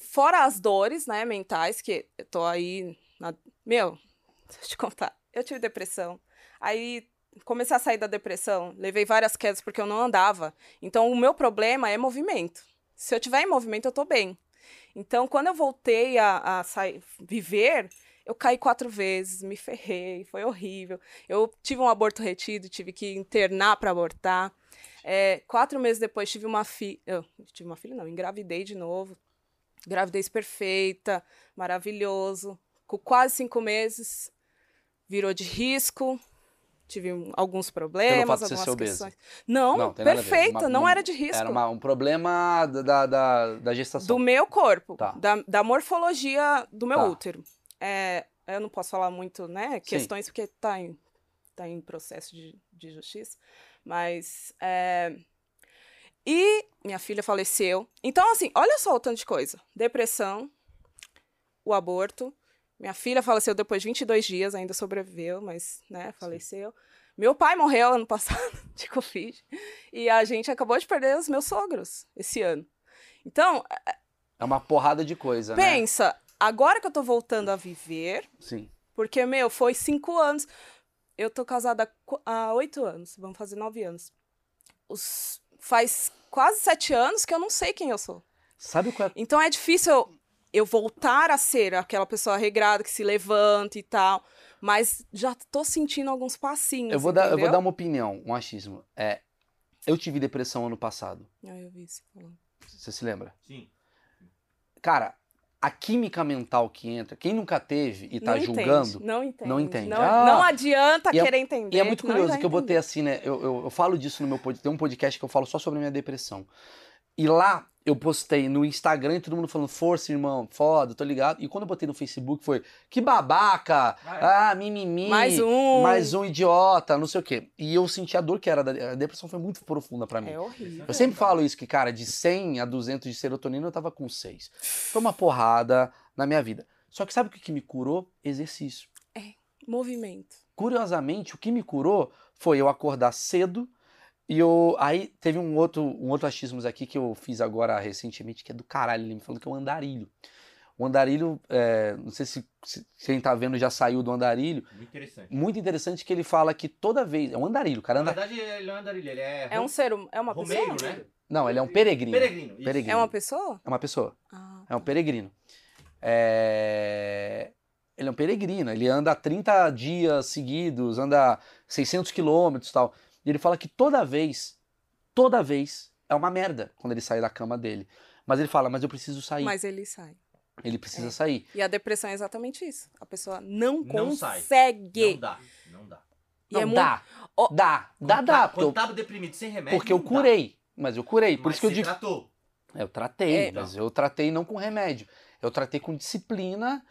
Fora as dores, né, mentais, que eu tô aí. na- Meu, deixa eu te contar. Eu tive depressão. Aí comecei a sair da depressão, levei várias quedas porque eu não andava. Então o meu problema é movimento. Se eu tiver em movimento, eu tô bem. Então, quando eu voltei a, a sair, viver, eu caí quatro vezes, me ferrei, foi horrível. Eu tive um aborto retido, tive que internar para abortar. É, quatro meses depois tive uma filha. Tive uma filha, não, engravidei de novo. Gravidez perfeita, maravilhoso. Com quase cinco meses, virou de risco. Tive alguns problemas, algumas ser questões. Não, Não, perfeita, Uma- não uma- era de risco. Era uma- um problema da, da, da, gestação. Do meu corpo, Tá. da, da morfologia do meu Tá. útero. É, eu não posso falar muito, né, questões, porque tá em, tá em processo de, de justiça. Mas. é, E minha filha faleceu. Então, assim, olha só o tanto de coisa: depressão, o aborto. Minha filha faleceu depois de 22 dias, ainda sobreviveu, mas, né, faleceu. Meu pai morreu ano passado de Covid. E a gente acabou de perder os meus sogros esse ano. Então, É uma porrada de coisa, né? Pensa, agora que eu tô voltando a viver, Sim. porque, meu, foi cinco anos. Eu tô casada há oito anos, vamos fazer nove anos. Os, faz quase sete anos que eu não sei quem eu sou. Sabe qual é Então é difícil eu, eu voltar a ser aquela pessoa regrada que se levanta e tal. Mas já tô sentindo alguns passinhos. Eu vou, dar, eu vou dar uma opinião, um achismo. É, eu tive depressão ano passado. Ah, eu vi falando. Você se lembra? Sim. Cara, a química mental que entra, quem nunca teve e tá não julgando. Entende, não entende. não entende. Não, Ah, não adianta é- querer entender. E é muito curioso que eu botei entender. assim, né? Eu, eu, eu falo disso no meu podcast. Tem um podcast que eu falo só sobre a minha depressão. E lá eu postei no Instagram e todo mundo falando, força, irmão, foda, tô ligado. E quando eu botei no Facebook foi, que babaca, Ah, ah, mimimi. Mais um. Mais um idiota, não sei o quê. E eu senti a dor que era da a depressão foi muito profunda pra mim. É horrível. Eu sempre falo isso, que, cara, de 100 a 200 de serotonina eu tava com 6. Foi uma porrada na minha vida. Só que sabe o que, que me curou? Exercício. Movimento. Curiosamente, o que me curou foi eu acordar cedo e eu. Aí teve um outro, um outro achismos aqui que eu fiz agora recentemente, que é do caralho, ele me falou que é o andarilho. O andarilho, é, não sei se, se quem tá vendo já saiu do andarilho. Muito interessante. Muito interessante que ele fala que toda vez. É um andarilho, cara. Na verdade, ele não é andarilho, ele é. É um ser hum- é uma Romeiro, pessoa? né? Não, ele é um peregrino. Peregrino. isso. Peregrino. É uma pessoa? É uma pessoa. Ah, É um peregrino. É, Ele é um peregrino, ele anda 30 dias seguidos, anda 600 quilômetros e tal. E ele fala que toda vez, toda vez, é uma merda quando ele sai da cama dele. Mas ele fala, mas eu preciso sair. mas ele sai. Ele precisa É. sair. E a depressão é exatamente isso. A pessoa não, Não sai. consegue. Não dá. Não dá. E Não, é muito- dá, Ó, dá, dá, Quando dá. tá- Porque eu, Quando tava deprimido sem remédio. porque eu não dá. curei. Mas eu curei. Por Mas isso que eu você digo. tratou. Eu tratei, É. mas eu tratei não com remédio. Eu tratei com disciplina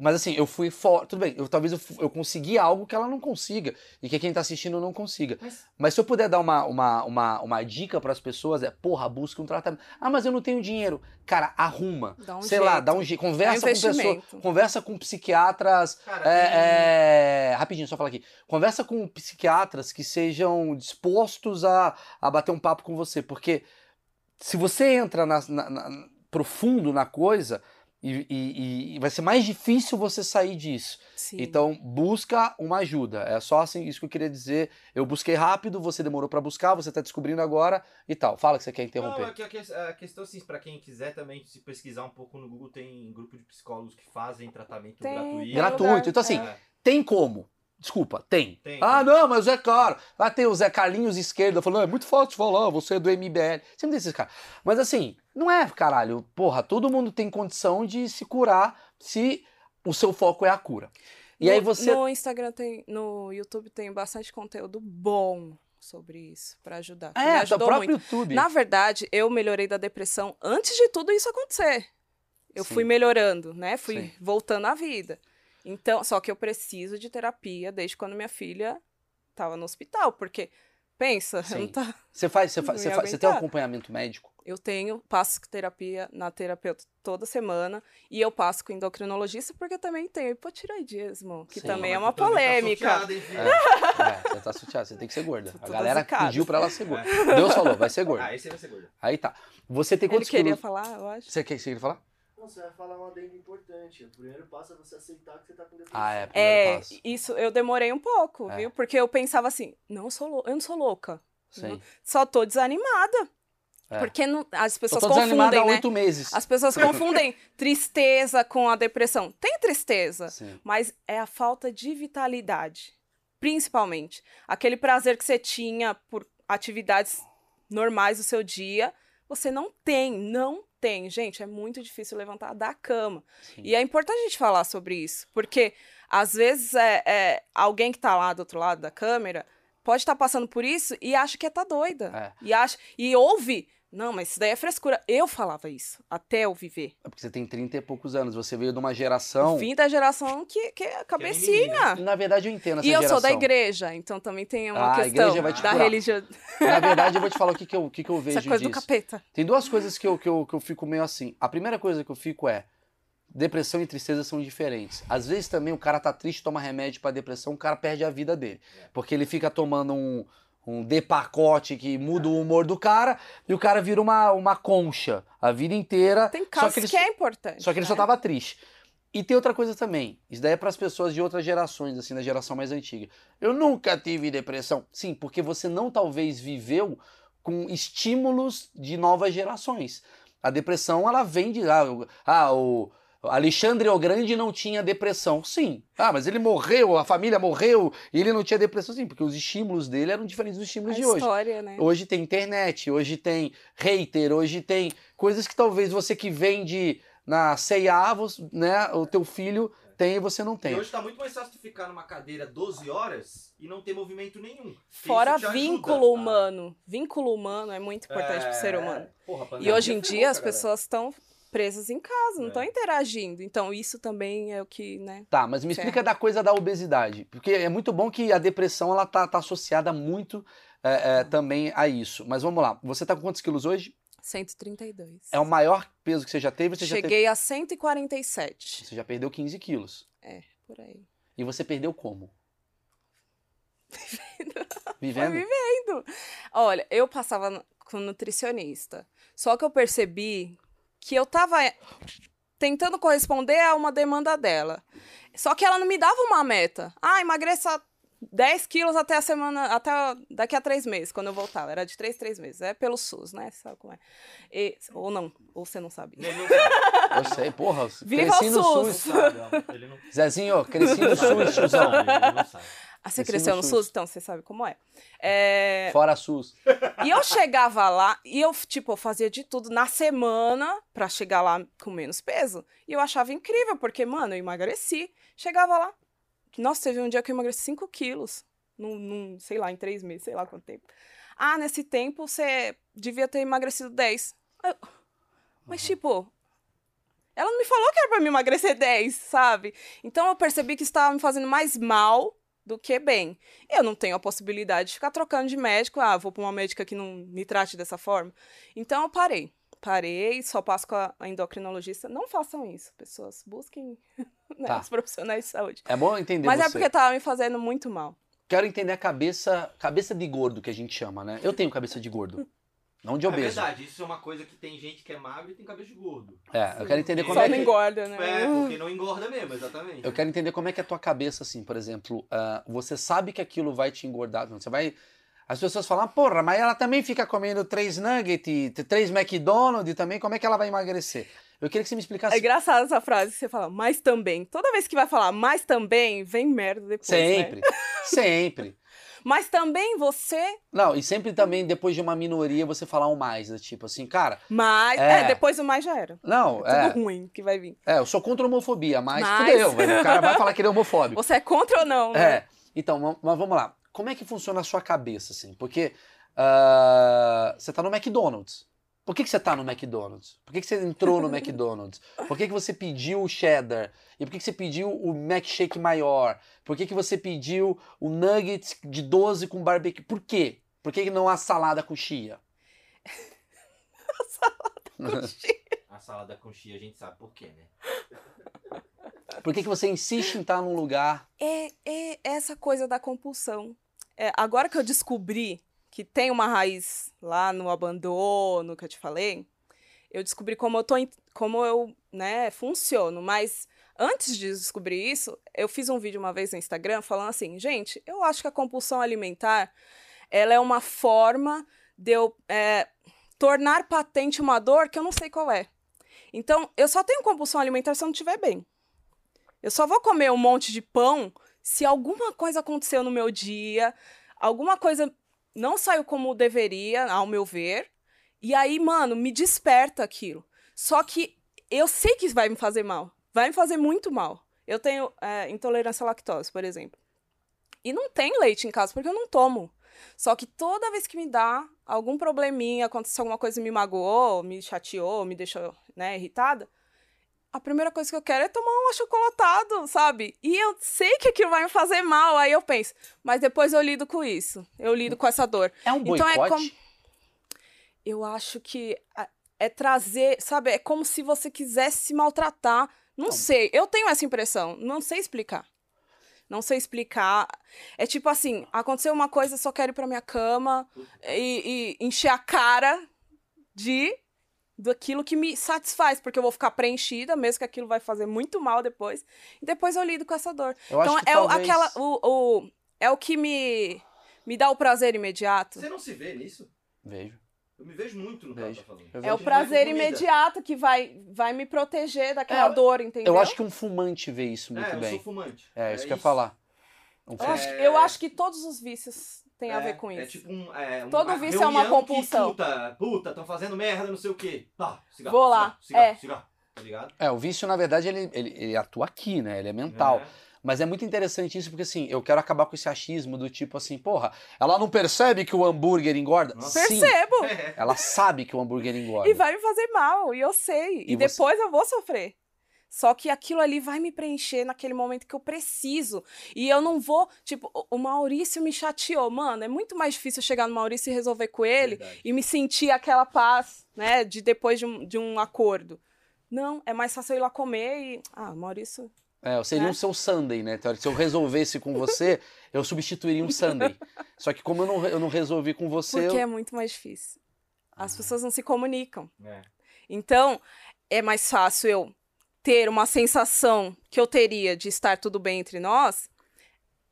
Mas assim, eu fui fora. Tudo bem, eu, talvez eu, eu consegui algo que ela não consiga. E que quem tá assistindo não consiga. Mas- Mas se eu puder dar uma, uma, uma, uma dica pras pessoas, é, porra, busca um tratamento. Ah, mas eu não tenho dinheiro. Cara, arruma. Dá um Sei lá, jeito. dá um jeito. Conversa com pessoas. Conversa com psiquiatras. Cara, É, é, rapidinho, só falar aqui. Conversa com psiquiatras que sejam dispostos a, a bater um papo com você, porque se você entra na- na- na- profundo na coisa, e, e- e vai ser mais difícil você sair disso. Sim. Então, busca uma ajuda. É só assim isso que eu queria dizer. Eu busquei rápido, você demorou pra buscar, você tá descobrindo agora e tal. Fala que você quer Não, interromper. é que a, que- a questão assim, pra quem quiser também se pesquisar um pouco no Google, tem grupo de psicólogos que fazem tratamento Tem, gratuito. Gratuito. Então, assim, É. Tem como. Desculpa, tem. Tem, ah, tem. não, mas é caro. Lá tem o Zé Carlinhos esquerda falando, é muito fácil de falar, você é do MBL. Sempre tem esses caras. Mas assim, não é, caralho. Porra, todo mundo tem condição de se curar se o seu foco é a cura. E no, aí você. No Instagram tem. No YouTube tem bastante conteúdo bom sobre isso, pra ajudar. me É, o ajudou próprio muito. YouTube. Na verdade, eu melhorei da depressão antes de tudo isso acontecer. Eu Sim. fui melhorando, né? Fui Sim. voltando à vida. Então, só que eu preciso de terapia desde quando minha filha estava no hospital, porque pensa, não tá, Você faz, você, faz, Não você, faz- você tem um acompanhamento médico? eu tenho passo terapia na terapeuta toda semana e eu passo com endocrinologista porque também tenho hipotireoidismo, que Sim. também é uma tá polêmica. chateada, hein, filho? É, você tá suteado, você tem que ser gorda. Tô A galera zicada. pediu pra ela ser gorda. Deus falou, vai ser gorda. Aí vai ser gordo. Aí tá. Você tem Ele quantos queria quilos? falar, eu acho. Você quer, você queria falar? Você vai falar um adendo importante. O primeiro passo é você aceitar que você tá com depressão. Ah, é. Primeiro É, passo. isso eu demorei um pouco, É. viu? Porque eu pensava assim, não eu sou lou- eu não sou louca, Sim. só tô desanimada. É. Porque não- as pessoas tô desanimada confundem, há né? oito meses. As pessoas confundem tristeza com a depressão. Tem tristeza, Sim. mas é a falta de vitalidade, principalmente. Aquele prazer que você tinha por atividades normais do seu dia, você não tem, não tem. Gente, é muito difícil levantar da cama. Sim. E é importante a gente falar sobre isso, porque às vezes é, é, alguém que tá lá do outro lado da câmera pode estar passando por isso e acha que é tá doida. É. E acha e ouve, não, mas isso daí é frescura. Eu falava isso até eu viver. É porque você tem 30 e poucos anos, você veio de uma geração. Vim da geração que, que é cabecinha. Na verdade, eu entendo essa E eu geração. sou da igreja, então também tem uma Ah, a questão igreja vai te da curar. religião. Na verdade, eu vou te falar o que, que, eu, o que, que eu vejo Essa coisa do disso. capeta. Tem duas coisas que eu, que, eu, que eu fico meio assim. A primeira coisa que eu fico é. Depressão e tristeza são diferentes. Às vezes também o cara tá triste, toma remédio pra depressão, o cara perde a vida dele. Porque ele fica tomando um, um de pacote que muda o humor do cara e o cara vira uma, uma concha a vida inteira. Tem só casos que que, ele, é importante. só que ele só né? tava triste. E tem outra coisa também. Isso daí é para as pessoas de outras gerações, assim, da geração mais antiga. Eu nunca tive depressão. Sim, porque você não talvez viveu com estímulos de novas gerações. A depressão, ela vem de. Ah, o- ah, o Alexandre o Grande não tinha depressão. Sim. Ah, mas ele morreu, a família morreu e ele não tinha depressão. Sim, porque os estímulos dele eram diferentes dos A estímulos de hoje. história, né? Hoje tem internet, hoje tem hater, hoje tem coisas que talvez você que vende na você- né, o teu filho tem e você não E tem. hoje tá muito mais fácil tu ficar numa cadeira 12 horas e não ter movimento nenhum. Fora te ajuda vínculo a- humano. Vínculo humano é muito importante pro ser É, humano. porra, a E hoje em dia a as pessoas estão presas em casa, não É. estão interagindo. Então isso também é o que, né? Tá, mas me explica da coisa da obesidade. Porque é muito bom que a depressão ela tá, tá associada muito é, é, também a isso. Mas vamos lá, você tá com quantos quilos hoje? 132. É o maior peso que você já teve? Você já, teve... Cheguei a 147. você já perdeu 15 quilos. Por aí. E você perdeu como? Foi Vivendo? vivendo. Olha, eu passava com nutricionista. Só que eu percebi que eu tava eh, tentando corresponder a uma demanda dela. Só que ela não me dava uma meta. Ah, emagreça 10 quilos até a semana, até daqui a três meses, quando eu voltava. Era de três, três meses. É pelo SUS, né? Sabe como é? E- ou não, ou você não sabe. Ele não. Eu sei, porra. Viva cresci o no SUS. SUS. Não, ele não Zezinho, cresci no. SUS, tiozão. Ele não sabe. Ah, você cresceu no SUS. SUS? Então você sabe como é. É, Fora SUS. E eu chegava lá e eu, tipo, eu fazia de tudo na semana pra chegar lá com menos peso. E eu achava incrível, porque, mano, eu emagreci. Chegava lá. Nossa, teve um dia que eu emagreci 5 quilos. Num, num, sei lá, em três meses, sei lá quanto tempo. Ah, nesse tempo você devia ter emagrecido 10. Aí eu, Mas, tipo, Ela não me falou que era pra me emagrecer 10, sabe? Então eu percebi que estava me fazendo mais mal do que bem. Eu não tenho a possibilidade de ficar trocando de médico. Ah, vou pra uma médica que não me trate dessa forma. Então eu parei. Parei, só passo com a endocrinologista. Não façam isso, pessoas. Busquem né, Tá. os profissionais de saúde. É bom entender Mas você. é porque tava me fazendo muito mal. Quero entender a cabeça, cabeça de gordo que a gente chama, né? Eu tenho cabeça de gordo. Não de É obeso. verdade, isso é uma coisa que tem gente que é magro e tem cabeça de gordo. É, eu quero entender como Só é não que engorda, né? É, porque não engorda mesmo, exatamente. eu quero entender como é que é a tua cabeça assim, por exemplo, ah, você sabe que aquilo vai te engordar, não, você vai as pessoas falam, "Ah, porra, mas ela também fica comendo três nuggets, três McDonald's também, como é que ela vai emagrecer? Eu queria que você me explicasse É engraçado essa frase que você fala, mas também. Toda vez que vai falar mas também, vem merda depois. né? sempre, sempre. Mas também você. Não, e sempre também depois de uma minoria você falar um mais, né? tipo assim, cara, Mas. É. É, depois o mais já era. não, Tudo é, ruim que vai vir. é, eu sou contra a homofobia, mas, Mas- fudeu, velho, o cara vai falar que ele é homofóbico. Você é contra ou não? né? É, então, ma- mas vamos lá. Como é que funciona a sua cabeça, assim? Porque ah, você tá no McDonald's. Por que, que você tá no McDonald's? Por que, que você entrou no McDonald's? Por que, que você pediu o cheddar? E por que, que você pediu o milkshake maior? Por que, que você pediu o nuggets de 12 com barbecue? Por quê? Por que, que não a salada com chia? A salada com chia a gente sabe por quê, né? Por que, que você insiste em estar num lugar? É, é essa coisa da compulsão. É, agora que eu descobri que tem uma raiz lá no abandono que eu te falei, eu descobri como eu tô, como eu, né, funciono, mas antes de descobrir isso, eu fiz um vídeo uma vez no Instagram falando assim, gente, eu acho que a compulsão alimentar, ela é uma forma de eu é, tornar patente uma dor que eu não sei qual é. Então, eu só tenho compulsão alimentar se eu não estiver bem. Eu só vou comer um monte de pão se alguma coisa aconteceu no meu dia, alguma coisa não saiu como deveria, ao meu ver, e aí, mano, me desperta aquilo. Só que eu sei que vai me fazer mal. Vai me fazer muito mal. Eu tenho é, intolerância à lactose, por exemplo. E não tem leite em casa, porque eu não tomo. Só que toda vez que me dá algum probleminha, aconteceu alguma coisa me magoou, me chateou, me deixou né, irritada, a primeira coisa que eu quero é tomar um achocolatado, sabe? E eu sei que aquilo vai me fazer mal, aí eu penso, mas depois eu lido com isso. Eu lido com essa dor. É um Então é boicote? como- Eu acho que é trazer, sabe? É como se você quisesse se maltratar. Não Não. sei, eu tenho essa impressão, não sei explicar. Não sei explicar. É tipo assim, aconteceu uma coisa, só quero ir pra minha cama e, e encher a cara de daquilo que me satisfaz, porque eu vou ficar preenchida, mesmo que aquilo vai fazer muito mal depois. E depois eu lido com essa dor. Eu acho então que é o- talvez- aquela o, o- é o que me me dá o prazer imediato. Você não se vê nisso? Vejo. Eu me vejo muito no que Vejo. ela tá falando. Eu É o prazer imediato que vai, vai me proteger daquela É, dor, entendeu? Eu acho que um fumante vê isso muito é, eu bem. sou fumante. É, isso que eu ia falar. Um Eu acho, É. eu acho que todos os vícios têm a É, ver com isso. É tipo um. É, um- Todo vício é uma compulsão. puta, puta, estão fazendo merda, não sei o quê. Tá, cigarro. Vou lá, Cigarro, é. cigarro, tá ligado? É, o vício, na verdade, ele, ele, ele atua aqui, né? Ele é mental. É. Mas é muito interessante isso, porque assim, eu quero acabar com esse achismo do tipo assim, porra, ela não percebe que o hambúrguer engorda? Nossa. Sim, Percebo! É. ela sabe que o hambúrguer engorda. E vai me fazer mal, e eu sei. E, E você- depois eu vou sofrer. Só que aquilo ali vai me preencher naquele momento que eu preciso. E eu não vou. Tipo, o- Maurício me chateou. Mano, é muito mais difícil eu chegar no Maurício e resolver com ele Verdade. e me sentir aquela paz, né? De depois de um, de um acordo. Não, é mais fácil eu ir lá comer e. Ah, Maurício. É, eu seria né? um seu Sunday, né? Se eu resolvesse com você, eu substituiria um Sunday. Só que como eu não, eu não resolvi com você, Porque eu... é muito mais difícil. As pessoas não se comunicam. É. Então, é mais fácil eu ter uma sensação que eu teria de estar tudo bem entre nós,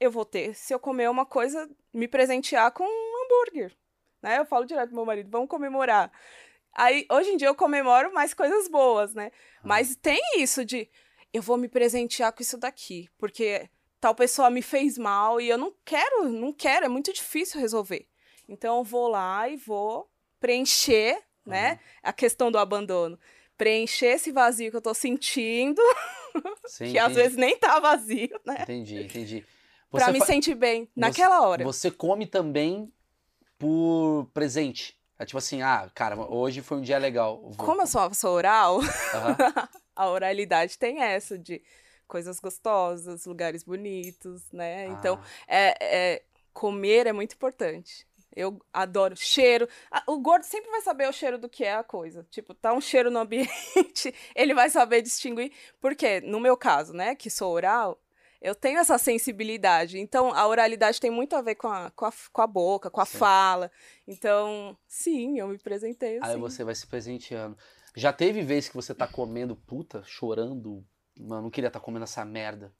eu vou ter se eu comer uma coisa, me presentear com um hambúrguer. Né? Eu falo direto pro meu marido, vamos comemorar. Aí, hoje em dia, eu comemoro mais coisas boas, né? Mas tem isso de eu vou me presentear com isso daqui, porque tal pessoa me fez mal e eu não quero, não quero, é muito difícil resolver. Então eu vou lá e vou preencher, né, a questão do abandono. Preencher esse vazio que eu tô sentindo, Sim, que às entendi, vezes nem tá vazio, né? Entendi, entendi. Pra me fa- sentir bem naquela hora. Você come também por presente. É tipo assim, ah, cara, hoje foi um dia legal. Vou... Como eu sou uma pessoa oral, Aham. a oralidade tem essa de coisas gostosas, lugares bonitos, né? Então, Ah, é, é- comer é muito importante. Eu adoro cheiro. O gordo sempre vai saber o cheiro do que é a coisa. Tipo, tá um cheiro no ambiente, ele vai saber distinguir. Porque, no meu caso, né, que sou oral, eu tenho essa sensibilidade. Então, a oralidade tem muito a ver com a, com a, com a boca, com a Sim. fala. Então, sim, eu me apresentei assim. Aí você vai se presenteando. Já teve vez que você tá comendo puta, chorando? Mano, não queria estar comendo essa merda.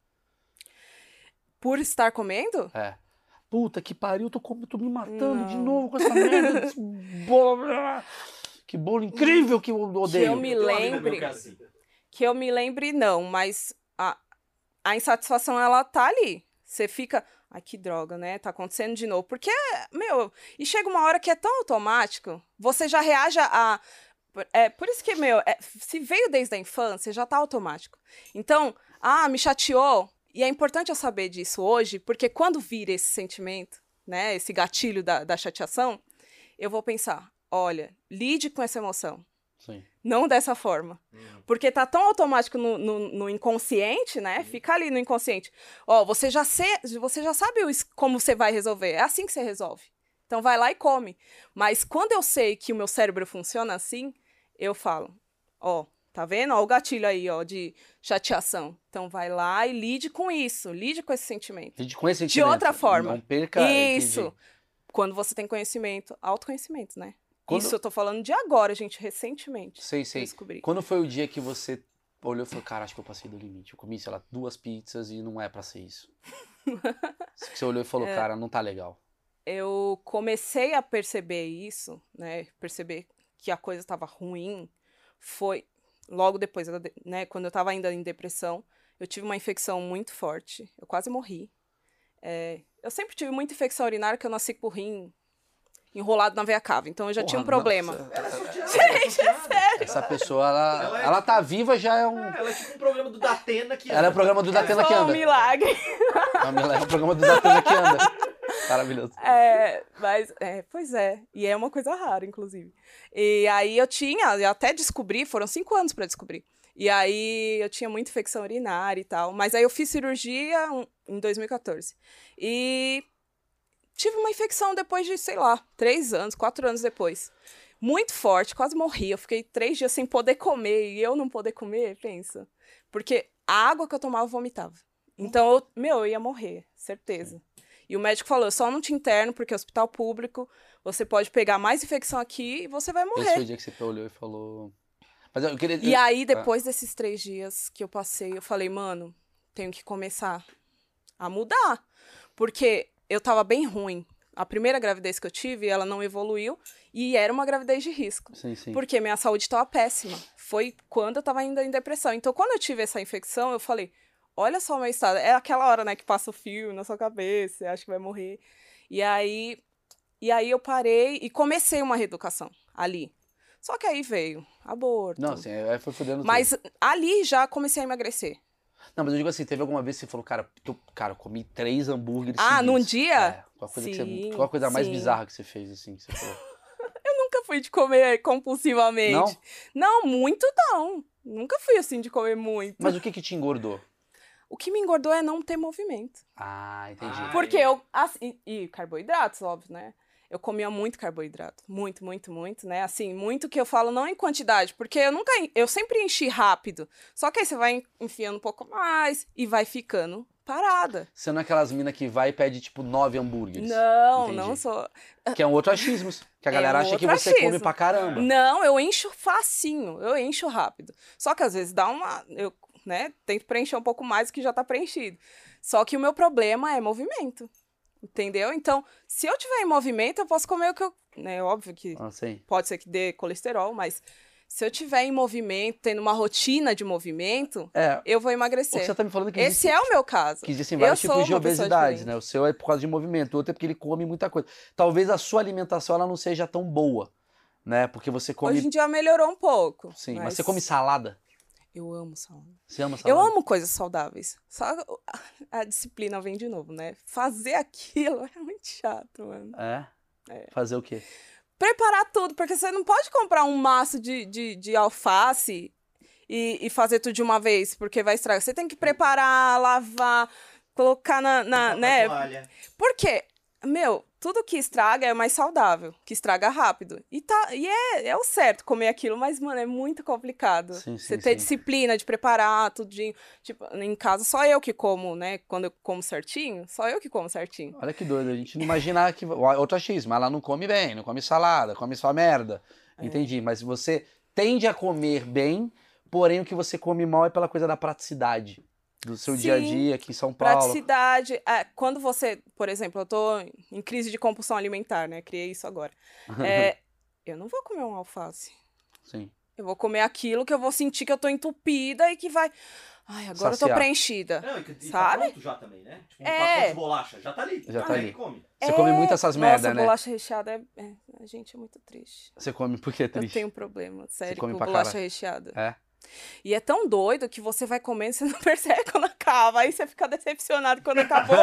Por estar comendo? É. Puta que pariu, tô, com- tô me matando de Não. novo com essa merda desse bolo. Que bolo incrível que eu odeio. eu me lembre. que. Que eu me lembre, não, mas a, a insatisfação, ela tá ali. Você fica, ai, que droga, né? Tá acontecendo de novo. Porque, meu, e chega uma hora que é tão automático, você já reage a. É, por isso que, meu, é, se veio desde a infância, já tá automático. Então, ah, me chateou. E é importante eu saber disso hoje, porque quando vira esse sentimento, né, esse gatilho da, da chateação, eu vou pensar: olha, lide com essa emoção. Sim. Não dessa forma. Hum. Porque tá tão automático no, no, no inconsciente, né? Fica ali no inconsciente. Ó, você já, se, você já sabe como você vai resolver. É assim que você resolve. Então vai lá e come. Mas quando eu sei que o meu cérebro funciona assim, eu falo, ó, tá vendo? Ó, o gatilho aí, ó, de chateação. Então vai lá e lide com isso, lide com esse sentimento. Lide com esse sentimento. outra forma. Não perca. isso. entendi. Quando você tem conhecimento, autoconhecimento, né? Quando- Isso eu tô falando de agora, gente, recentemente. Sei, sei. descobri. Quando foi o dia que você olhou e falou, cara, acho que eu passei do limite. Eu comi, sei lá, duas pizzas e não é pra ser isso. você olhou e falou, É. cara, não tá legal. eu comecei a perceber isso, né? Perceber que a coisa estava ruim, foi logo depois, né? Quando eu estava ainda em depressão, eu tive uma infecção muito forte, eu quase morri. É, eu sempre tive muita infecção urinária, que eu nasci com o rim enrolado na veia cava, então eu já tinha um Porra, problema. nossa, Ela é é sorteada. Essa pessoa, ela, Ela é ela tá viva já é um. É, Ela é tipo um programa do Datena que Ela é o programa do Datena que Foi um anda. milagre. É o programa do Datena que anda. Maravilhoso. É, mas, é, pois é. E é uma coisa rara, inclusive. E aí eu tinha, eu até descobri, foram cinco anos pra descobrir. E aí eu tinha muita infecção urinária e tal. Mas aí eu fiz cirurgia em 2014. E tive uma infecção depois de, sei lá, três anos, quatro anos depois. Muito forte, quase morri. Eu fiquei três dias sem poder comer. E eu não poder comer, pensa. Porque a água que eu tomava, eu vomitava. Então, eu, meu, eu ia morrer, certeza. E o médico falou: eu só não te interno, porque é hospital público, você pode pegar mais infecção aqui e você vai Esse foi morrer. o dia que você olhou e falou. Mas eu queria. E aí, depois desses três dias que eu passei, eu falei, mano, tenho que começar a mudar. Porque eu tava bem ruim. A primeira gravidez que eu tive, ela não evoluiu e era uma gravidez de risco. Sim, sim. Porque minha saúde estava péssima. Foi quando eu tava ainda em depressão. Então, quando eu tive essa infecção, eu falei: olha só o meu estado. É aquela hora, né, que passa o fio na sua cabeça, você acha que vai morrer. E aí, e aí eu parei e comecei uma reeducação ali. Só que aí veio aborto. Não, assim, aí foi fudendo Mas ali já comecei a emagrecer. tudo. Não, mas eu digo assim, teve alguma vez que você falou, cara, eu, cara, eu comi três hambúrgueres. Ah, num seguidos. dia? É, qual a coisa, que você, Sim, qual a coisa mais sim. bizarra que você fez, assim, que você falou? Nunca fui de comer compulsivamente. Não? Não, muito não. Nunca fui assim de comer muito. Mas o que que te engordou? O que me engordou é não ter movimento. Ah, entendi. Ah, Porque eu. assim, e carboidratos, óbvio, né? Eu comia muito carboidrato. Muito, muito, muito, né? Assim, muito que eu falo não em quantidade, porque eu nunca. Eu sempre enchi rápido. Só que aí você vai enfiando um pouco mais e vai ficando parada. Você não é aquelas minas que vai e pede, tipo, nove hambúrgueres. Não, Entendi. não sou. Que é um outro achismo. Que a É galera um acha que você come achismo. pra caramba. Não, eu encho facinho, eu encho rápido. Só que às vezes dá uma. Eu, né, tento preencher um pouco mais do que já tá preenchido. Só que o meu problema é movimento. Entendeu? Então, se eu tiver em movimento, eu posso comer o que eu. Né, óbvio que Ah, pode ser que dê colesterol, mas se eu tiver em movimento, tendo uma rotina de movimento, É, eu vou emagrecer. você tá me falando que Esse existe, é o meu caso. que existem Eu vários sou tipos de obesidade, né? O seu é por causa de movimento, o outro é porque ele come muita coisa. Talvez a sua alimentação ela não seja tão boa, né? Porque você come... Hoje em dia melhorou um pouco. Sim, mas... você come salada? Eu amo salada. Você ama Eu salada? amo coisas saudáveis. Só a- a disciplina vem de novo, né? Fazer aquilo é muito chato, mano. É? É. Fazer o quê? preparar tudo, porque você não pode comprar um maço de, de, de alface e, e fazer tudo de uma vez, porque vai estragar. Você tem que preparar, lavar, colocar na, na né? Por quê? Meu, tudo que estraga é mais saudável, que estraga rápido. E, tá, e é, é o certo comer aquilo, mas, mano, é muito complicado. Sim, sim, Você ter sim. disciplina de preparar tudinho. Tipo, em casa, só eu que como, né? Quando eu como certinho, só eu que como certinho. Olha que doido, a gente não imaginar que. Outro achismo, ela não come bem, não come salada, come só merda. É. Entendi, mas você tende a comer bem, porém o que você come mal é pela coisa da praticidade. Do seu dia a Sim, dia aqui em São Paulo. Praticidade. É, quando você, por exemplo, eu tô em crise de compulsão alimentar, né? Criei isso agora. É, eu não vou comer um alface. Sim. Eu vou comer aquilo que eu vou sentir que eu tô entupida e que vai. Ai, agora eu tô Saciar. preenchida. Não, e, que- e Sabe? tá pronto já também, né? Tipo, um É. pacote de bolacha, já tá ali. Já tá ali. come. Você come muito essas merda, Nossa, né? bolacha recheada é, é. A gente é muito triste. Você come porque é Eu triste. tenho um problema, sério, come com pra bolacha caralho. recheada. É. E é tão doido que você vai comendo e você não percebe quando acaba. Aí você fica decepcionado quando acabou.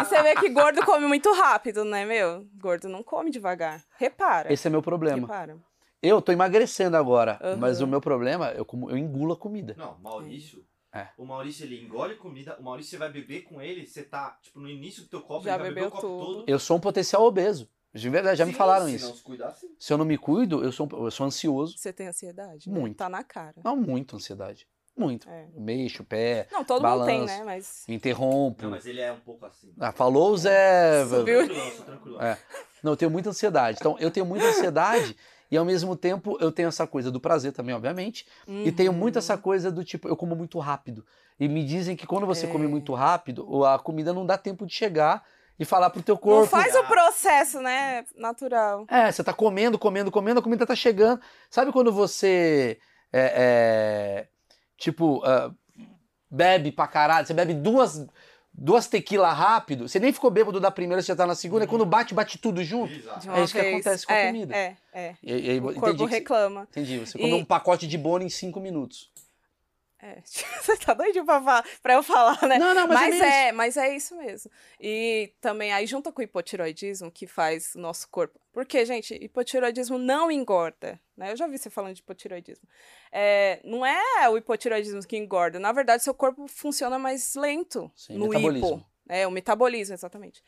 e você vê que gordo come muito rápido, né, meu? Gordo não come devagar. Repara. Esse é meu problema. Repara. Eu tô emagrecendo agora, Aham. mas o meu problema, eu, como, eu engulo a comida. Não, Maurício. É. O Maurício ele engole comida. O Maurício você vai beber com ele, você tá, tipo, no início do teu copo, Já ele já bebeu, o copo tudo. todo. Eu sou um potencial obeso. De verdade, já me Sim, falaram se isso. não se cuidar, sim. Se eu não me cuido, eu sou, eu sou ansioso. Você tem ansiedade? né? Muito. Tá na cara. Não, muito ansiedade. Muito. É. Mexo o pé, Não, todo mundo tem, Balanço. né? Mas. me interrompo. Não, mas ele é um pouco assim. Ah, falou o Zé. Subiu. tranquilão, sou tranquilão. É. Não, eu tenho muita ansiedade. Então, eu tenho muita ansiedade e ao mesmo tempo eu tenho essa coisa do prazer também, obviamente. E tenho muito essa Uhum. coisa do tipo, eu como muito rápido. E me dizem que quando você É. come muito rápido, o- a comida não dá tempo de chegar e falar pro teu corpo. Não faz o processo, né? Natural. É, você tá comendo, comendo, comendo, a comida tá chegando. Sabe quando você é, é, tipo ah, bebe pra caralho, você bebe duas duas tequila rápido, você nem ficou bêbado da primeira, você já tá na segunda, e quando bate, bate tudo junto. É isso que acontece com a é, comida. É, é. E, e O corpo que reclama. entendi, você E- comeu um pacote de bono em cinco minutos. É. Você tá doidinho pra, fa- pra eu falar, né? Não, não, mas, Mas é, é, mas é isso mesmo. E também aí junta com o hipotiroidismo que faz o nosso corpo. Porque, gente, hipotiroidismo não engorda, né? Eu já vi você falando de hipotiroidismo. É, não é o hipotiroidismo que engorda. Na verdade, seu corpo funciona mais lento Sim, no metabolismo. hipo. É, o metabolismo, exatamente.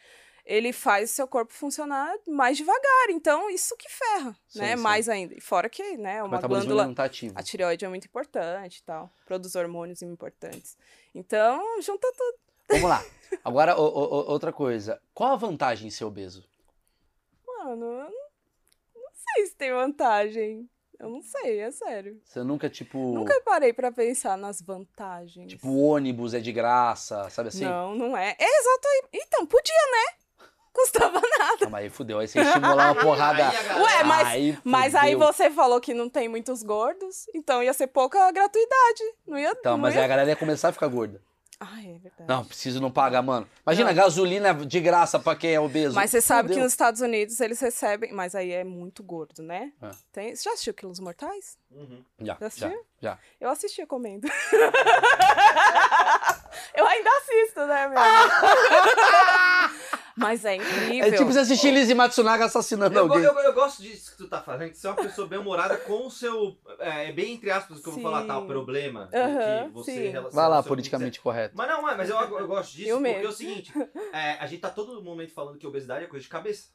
Ele faz seu corpo funcionar mais devagar. Então, isso que ferra, Sim, né? sim. Mais ainda. E fora que, né, O uma glândula... não tá ativo. A tireoide é muito importante e tal. Produz hormônios importantes. Então, junta tudo. Vamos lá. Agora, o- o- outra coisa. Qual a vantagem em ser obeso? Mano, eu não, não sei se tem vantagem. Eu não sei, é sério. Você nunca, tipo. Nunca parei pra pensar nas vantagens. Tipo, o ônibus é de graça, sabe assim? Não, não é. É exato. Então, podia, né? Custava nada. Não, mas aí fudeu. Aí você estimular uma porrada. Aí galera- Ué, mas- Aí Mas aí você falou que não tem muitos gordos, então ia ser pouca gratuidade. Não ia. Então, não mas aí ia... a galera ia começar a ficar gorda. Ah, é verdade. Não, preciso não pagar, mano. Imagina, Não. gasolina de graça pra quem é obeso. Mas você sabe que nos Estados Unidos eles recebem. Mas aí é muito gordo, né? É. Tem... Você já assistiu Quilos Mortais? Uhum. Já, Já já, assistiu? já. Eu assistia comendo. eu ainda assisto, né, meu? Mas é incrível. É tipo você assistir Lizzie Matsunaga assassinando Eu, alguém. eu, eu gosto disso que tu tá fazendo, que você é uma pessoa bem humorada com o seu. É, bem entre aspas que eu vou falar, tá? O problema. que- Aham, que você sim. relaciona Vai lá, politicamente correto. Mas não, mas eu, eu gosto disso Eu porque mesmo. é o seguinte: é, a gente tá todo momento falando que obesidade é coisa de cabeça.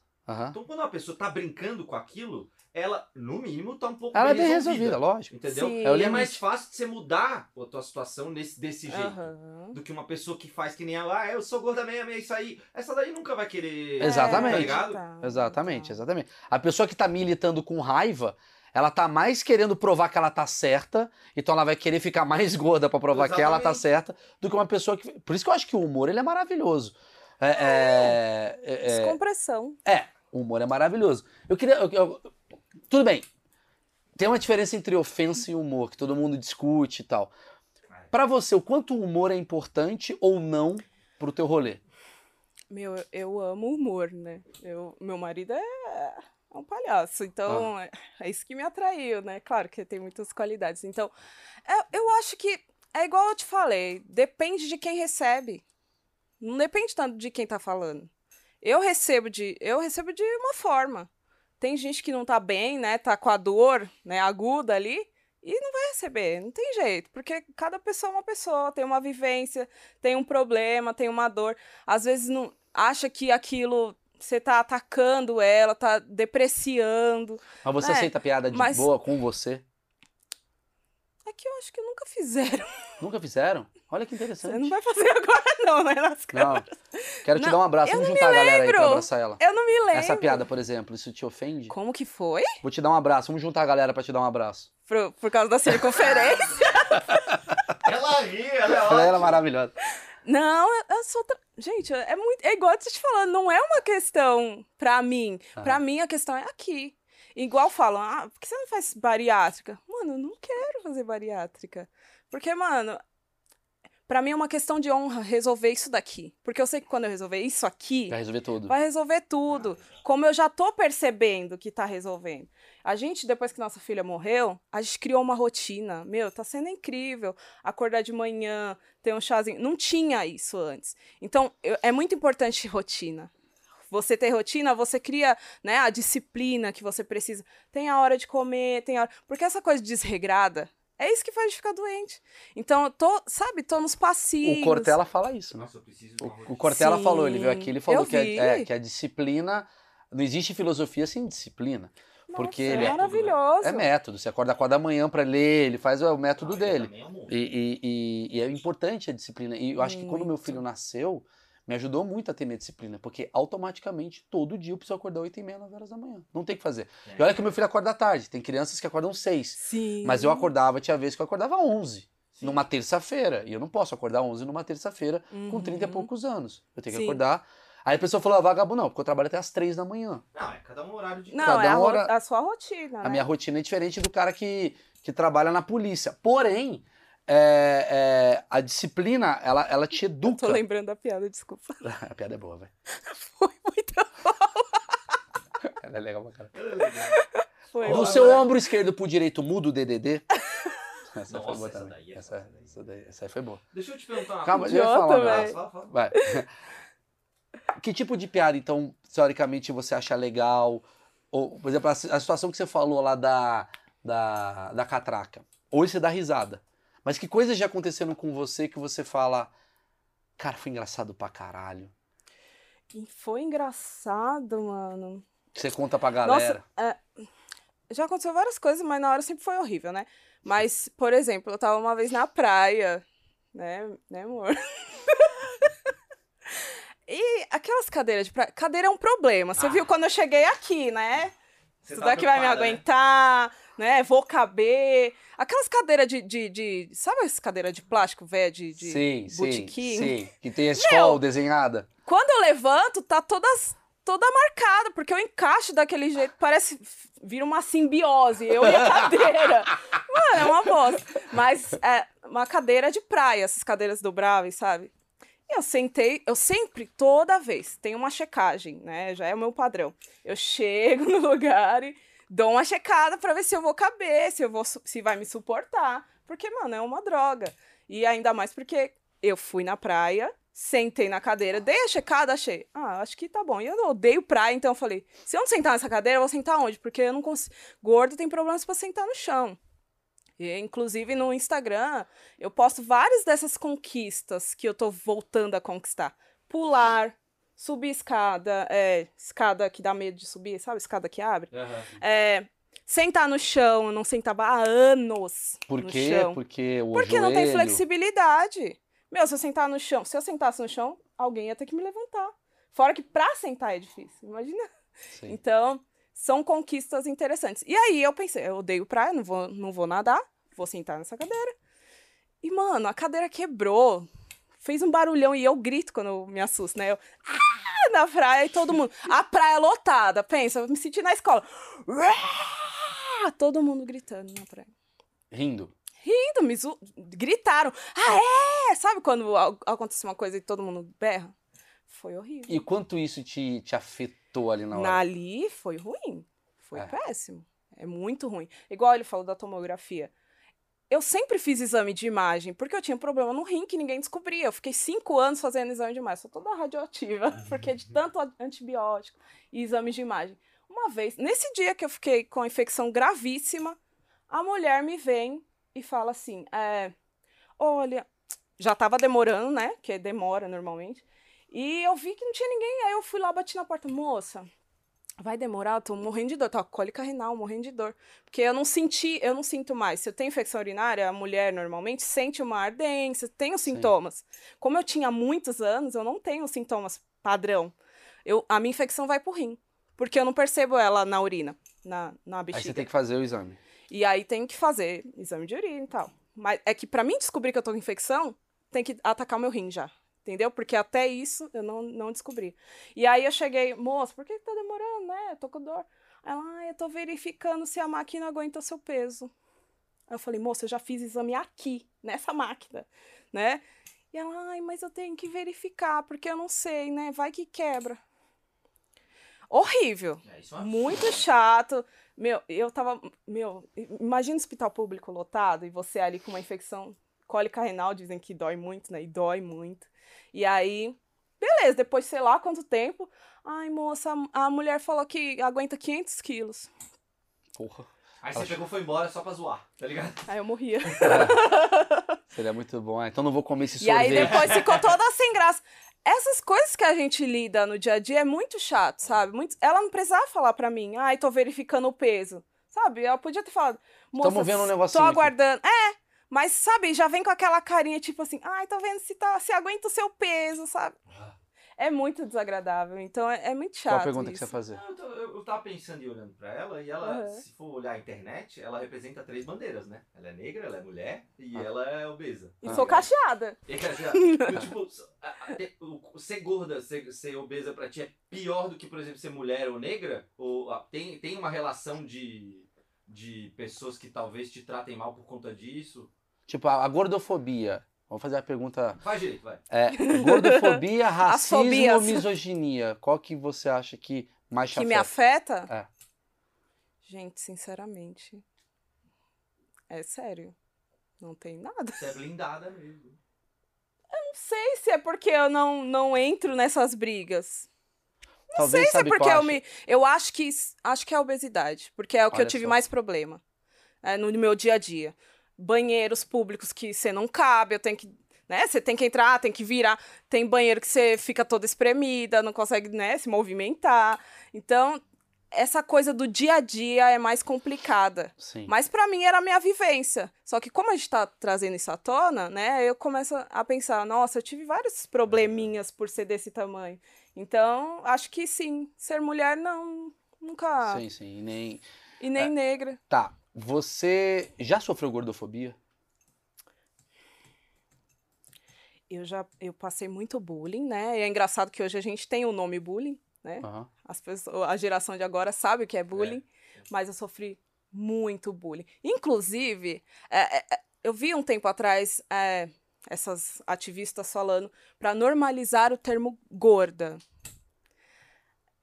Então quando uma pessoa tá brincando com aquilo, ela, no mínimo, tá um pouco Ela é bem bem resolvida. resolvida, lógico. Entendeu? Sim. É E é mais fácil de você mudar a tua situação nesse, desse jeito. Aham. Do que uma pessoa que faz que nem ela, ah, eu sou gorda mesmo, é isso aí. Essa daí nunca vai querer. Exatamente. Tá ligado? tá, Exatamente, tá. exatamente. A pessoa que tá militando com raiva, ela tá mais querendo provar que ela tá certa, então ela vai querer ficar mais gorda pra provar que ela tá Exatamente. certa, do que uma pessoa que. Por isso que eu acho que o humor ele é maravilhoso. É, é, é, é, Descompressão. é, o humor é maravilhoso. Eu queria. eu- eu- tudo bem. Tem uma diferença entre ofensa e humor, que todo mundo discute e tal. Pra você, o quanto o humor é importante ou não pro teu rolê? Meu, eu- amo humor, né? Eu, meu marido é, é um palhaço, então é, é isso que me atraiu, né? Claro que tem muitas qualidades. Então, é- eu acho que é igual eu te falei, depende de quem recebe. Não depende tanto de quem tá falando. Eu recebo de, eu recebo de uma forma. Tem gente que não tá bem, né? Tá com a dor, né, aguda ali, e não vai receber, não tem jeito, porque cada pessoa é uma pessoa, tem uma vivência, tem um problema, tem uma dor. Às vezes não acha que aquilo você tá atacando ela, tá depreciando. Mas você É, aceita piada de mas- boa com você? É que eu acho que nunca fizeram. Nunca fizeram? Olha que Você interessante. não vai fazer agora, não, né? Nas câmeras. Não. Quero te Não, dar um abraço. Vamos juntar a galera aí pra abraçar ela. Eu não me lembro. Essa piada, por exemplo, isso te ofende? Como que foi? Vou te dar um abraço. Vamos juntar a galera pra te dar um abraço. Por, por causa da circunferência? Ela ri, ela é Ela era maravilhosa. não, eu- sou. tra- Gente, é muito. É igual eu te falando, não é uma questão pra mim. Ah. Pra mim, a questão é aqui. Igual falam, ah, por que você não faz bariátrica? Mano, eu não quero fazer bariátrica. Porque, mano, pra mim é uma questão de honra resolver isso daqui. Porque eu sei que quando eu resolver isso aqui, Vai resolver tudo. vai resolver tudo. Como eu já tô percebendo que tá resolvendo. A gente, depois que nossa filha morreu, a gente criou uma rotina. Meu, tá sendo incrível. Acordar de manhã, ter um chazinho. Não tinha isso antes. Então, eu- é muito importante rotina. Você ter rotina, você cria né, a disciplina que você precisa. Tem a hora de comer, tem a hora. Porque essa coisa desregrada é isso que faz a gente ficar doente. Então, eu tô, sabe, tô nos passinhos. O Cortela fala isso, né? Nossa, eu preciso de O, o. Cortella Sim, falou, ele veio aqui, ele falou que, é, vi. é, que a disciplina. Não existe filosofia sem disciplina. Nossa, porque é ele é- maravilhoso. É método. Você acorda 4 da manhã pra ler, ele faz o método Ah, dele. amo. E, e- e- e é importante a disciplina. E eu acho que quando meu Muito. filho nasceu, me ajudou muito a ter minha disciplina. Porque automaticamente, todo dia eu preciso acordar 8 e meia, 9 horas da manhã. Não tem o que fazer. E olha que meu filho acorda à tarde. Tem crianças que acordam 6. Sim. Mas eu acordava, tinha vezes que eu acordava 11. Numa terça-feira. E eu não posso acordar 11 numa terça-feira com 30 e Uhum. poucos anos. Eu tenho que Sim. acordar. Aí a pessoa falou, ah, vagabundo, não, porque eu trabalho até as 3 da manhã. Não, é cada um horário de Não, Cada é a, hora- a sua rotina, A né? minha rotina é diferente do cara que, que trabalha na polícia. Porém, é, é, a disciplina, ela, ela te Eu educa. tô lembrando da piada, desculpa. a piada é boa, velho. Foi muito Ela é legal pra caralho. Ela é legal. foi. Do seu ombro esquerdo pro direito muda o DDD? Essa foi Nossa, boa essa também. daí é Essa, essa, daí- essa aí foi boa. Deixa eu te perguntar uma Calma, coisa. eu ia falar. Fala, fala. Vai. Que tipo de piada, então, teoricamente, você acha legal? Ou, por exemplo, a, a situação que você falou lá da, da, da catraca. Hoje você dá risada. Mas que coisas já aconteceram com você que você fala, cara, foi engraçado pra caralho. E foi engraçado, mano. Você conta pra galera. Nossa, é, já aconteceu várias coisas, mas na hora sempre foi horrível, né? Mas, por exemplo, eu tava uma vez na praia, né, né, amor? e aquelas cadeiras de praia. Cadeira é um problema. Você Ah. viu quando eu cheguei aqui, né? Você Isso tá daqui vai me preocupada, né? Né? Vou caber. Aquelas cadeiras de, de, de- Sabe as cadeiras de plástico, velho? De, de sim, sim, botequim? sim. Que tem a escola desenhada. Quando eu levanto, tá todas, toda marcada, porque eu encaixo daquele jeito, parece. Vira uma simbiose, eu e a cadeira. Mano, é uma bosta. Mas é uma cadeira de praia, essas cadeiras dobráveis, sabe? E eu sentei, eu sempre, toda vez, tem uma checagem, né? Já é o meu padrão. Eu chego no lugar e dou uma checada pra ver se eu vou caber, se eu vou, se vai me suportar. Porque, mano, é uma droga. E ainda mais porque eu fui na praia, sentei na cadeira, dei a checada, achei. Ah, acho que tá bom. E eu odeio praia, então eu falei: se eu não sentar nessa cadeira, eu vou sentar onde? Porque eu não consigo. Gordo tem problemas pra sentar no chão. E, inclusive no Instagram, eu posto várias dessas conquistas que eu tô voltando a conquistar. Pular, subir escada, é, escada que dá medo de subir, sabe? Escada que abre. Aham. É, sentar no chão, eu não sentava há anos Por no quê? chão. Porque o Porque não tem joelho- flexibilidade. Meu, se eu sentar no chão, se eu sentasse no chão, alguém ia ter que me levantar. Fora que pra sentar é difícil, imagina. Sim. Então, são conquistas interessantes. E aí eu pensei, eu odeio praia, não vou, não vou nadar, vou sentar nessa cadeira. E, mano, a cadeira quebrou. Fez um barulhão e eu grito quando eu me assusto, né? Eu, ah, na praia e todo mundo. A praia lotada, pensa, eu me senti na escola. Ah, todo mundo gritando na praia Rindo. rindo, me zo... gritaram. Ah, é? Sabe quando acontece uma coisa e todo mundo berra? Foi horrível. E quanto isso te, te afetou ali na hora? Na ali foi ruim. Foi É. péssimo. É muito ruim. Igual ele falou da tomografia. Eu sempre fiz exame de imagem, porque eu tinha um problema no rim que ninguém descobria. Eu fiquei cinco anos fazendo exame de imagem. Sou toda radioativa, porque de tanto a- antibiótico e exames de imagem. Uma vez, nesse dia que eu fiquei com a infecção gravíssima, a mulher me vem e fala assim: é, olha, já tava demorando, né? Que demora normalmente. E eu vi que não tinha ninguém. Aí eu fui lá, bati na porta, moça. Vai demorar, eu tô morrendo de dor, tô com cólica renal, morrendo de dor. Porque eu não senti, eu não sinto mais. Se eu tenho infecção urinária, a mulher normalmente sente uma ardência, tem os Sim. sintomas. Como eu tinha muitos anos, eu não tenho sintomas padrão. Eu, a minha infecção vai pro rim. Porque eu não percebo ela na urina, na, na Aí bexiga. você tem que fazer o exame. E aí tem que fazer exame de urina e tal. Mas é que pra mim descobrir que eu tô com infecção, tem que atacar o meu rim já. Entendeu? Porque até isso eu não, não descobri. E aí eu cheguei, moça, por que, que tá demorando, né? Eu tô com dor. Ela, ah, eu tô verificando se a máquina aguenta o seu peso. Aí eu falei, moça, eu já fiz exame aqui, nessa máquina, né? E ela, ai, mas eu tenho que verificar, porque eu não sei, né? Vai que quebra. Horrível. É, é Muito chato. Meu, eu tava. Meu, imagina um hospital público lotado e você ali com uma infecção cólica renal, dizem que dói muito, né? E dói muito. E aí, beleza, depois sei lá quanto tempo. Ai, moça, a mulher falou que aguenta 500 quilos. Porra. Aí você pegou e foi embora só pra zoar, tá ligado? Aí eu morria. Seria muito bom. Ah, então não vou comer esse E sorvete. aí depois ficou toda sem graça. Essas coisas que a gente lida no dia a dia é muito chato, sabe? Muito... Ela não precisava falar pra mim, ai, tô verificando o peso. Sabe? Ela podia ter falado, moça, Tamo vendo um tô negocinho aqui." aguardando. É, mas sabe, já vem com aquela carinha tipo assim, ai, tô vendo se, tá, se aguenta o seu peso, sabe? É muito desagradável, então é, é muito chato Qual a pergunta que isso. você vai fazer? Não, eu, tô- eu- eu tava pensando e olhando pra ela, e ela, Aham. se for olhar a internet, ela representa três bandeiras, né? Ela é negra, ela é mulher e Ah. ela é obesa. E Ah. sou cacheada. E, quer dizer, eu, tipo, ser gorda, ser, ser obesa pra ti é pior do que, por exemplo, ser mulher ou negra? Ou ah, tem, tem uma relação de, de pessoas que talvez te tratem mal por conta disso? Tipo, a, a gordofobia. Vamos fazer a pergunta. Faz direito, vai. É, gordofobia, racismo misoginia? Qual que você acha que mais te Que me afeta? afeta? É. Gente, sinceramente, é sério. Não tem nada. Você é blindada mesmo. Não sei se é porque eu não, não entro nessas brigas. Talvez, sei se é porque eu acho? me. Eu acho que acho que é a obesidade. Porque é o que Olha eu tive só. mais problema. é, no meu dia a dia. Banheiros públicos que você não cabe, eu tenho que. Né? Você tem que entrar, tem que virar. Tem banheiro que você fica toda espremida, não consegue né, se movimentar. Então, essa coisa do dia a dia é mais complicada. Sim. Mas pra mim era a minha vivência. Só que como a gente tá trazendo isso à tona, né? Eu começo a pensar, nossa, eu tive vários probleminhas por ser desse tamanho. Então, acho que sim, ser mulher não, nunca. Sim, sim. E nem... E nem É. negra. Tá. Você já sofreu gordofobia? Eu já eu passei muito bullying, né? E é engraçado que hoje a gente tem o nome bullying, né? Aham. As pessoas, a geração de agora sabe o que é bullying, mas eu sofri muito bullying. Inclusive, é, é, é, eu vi um tempo atrás é, essas ativistas falando para normalizar o termo gorda.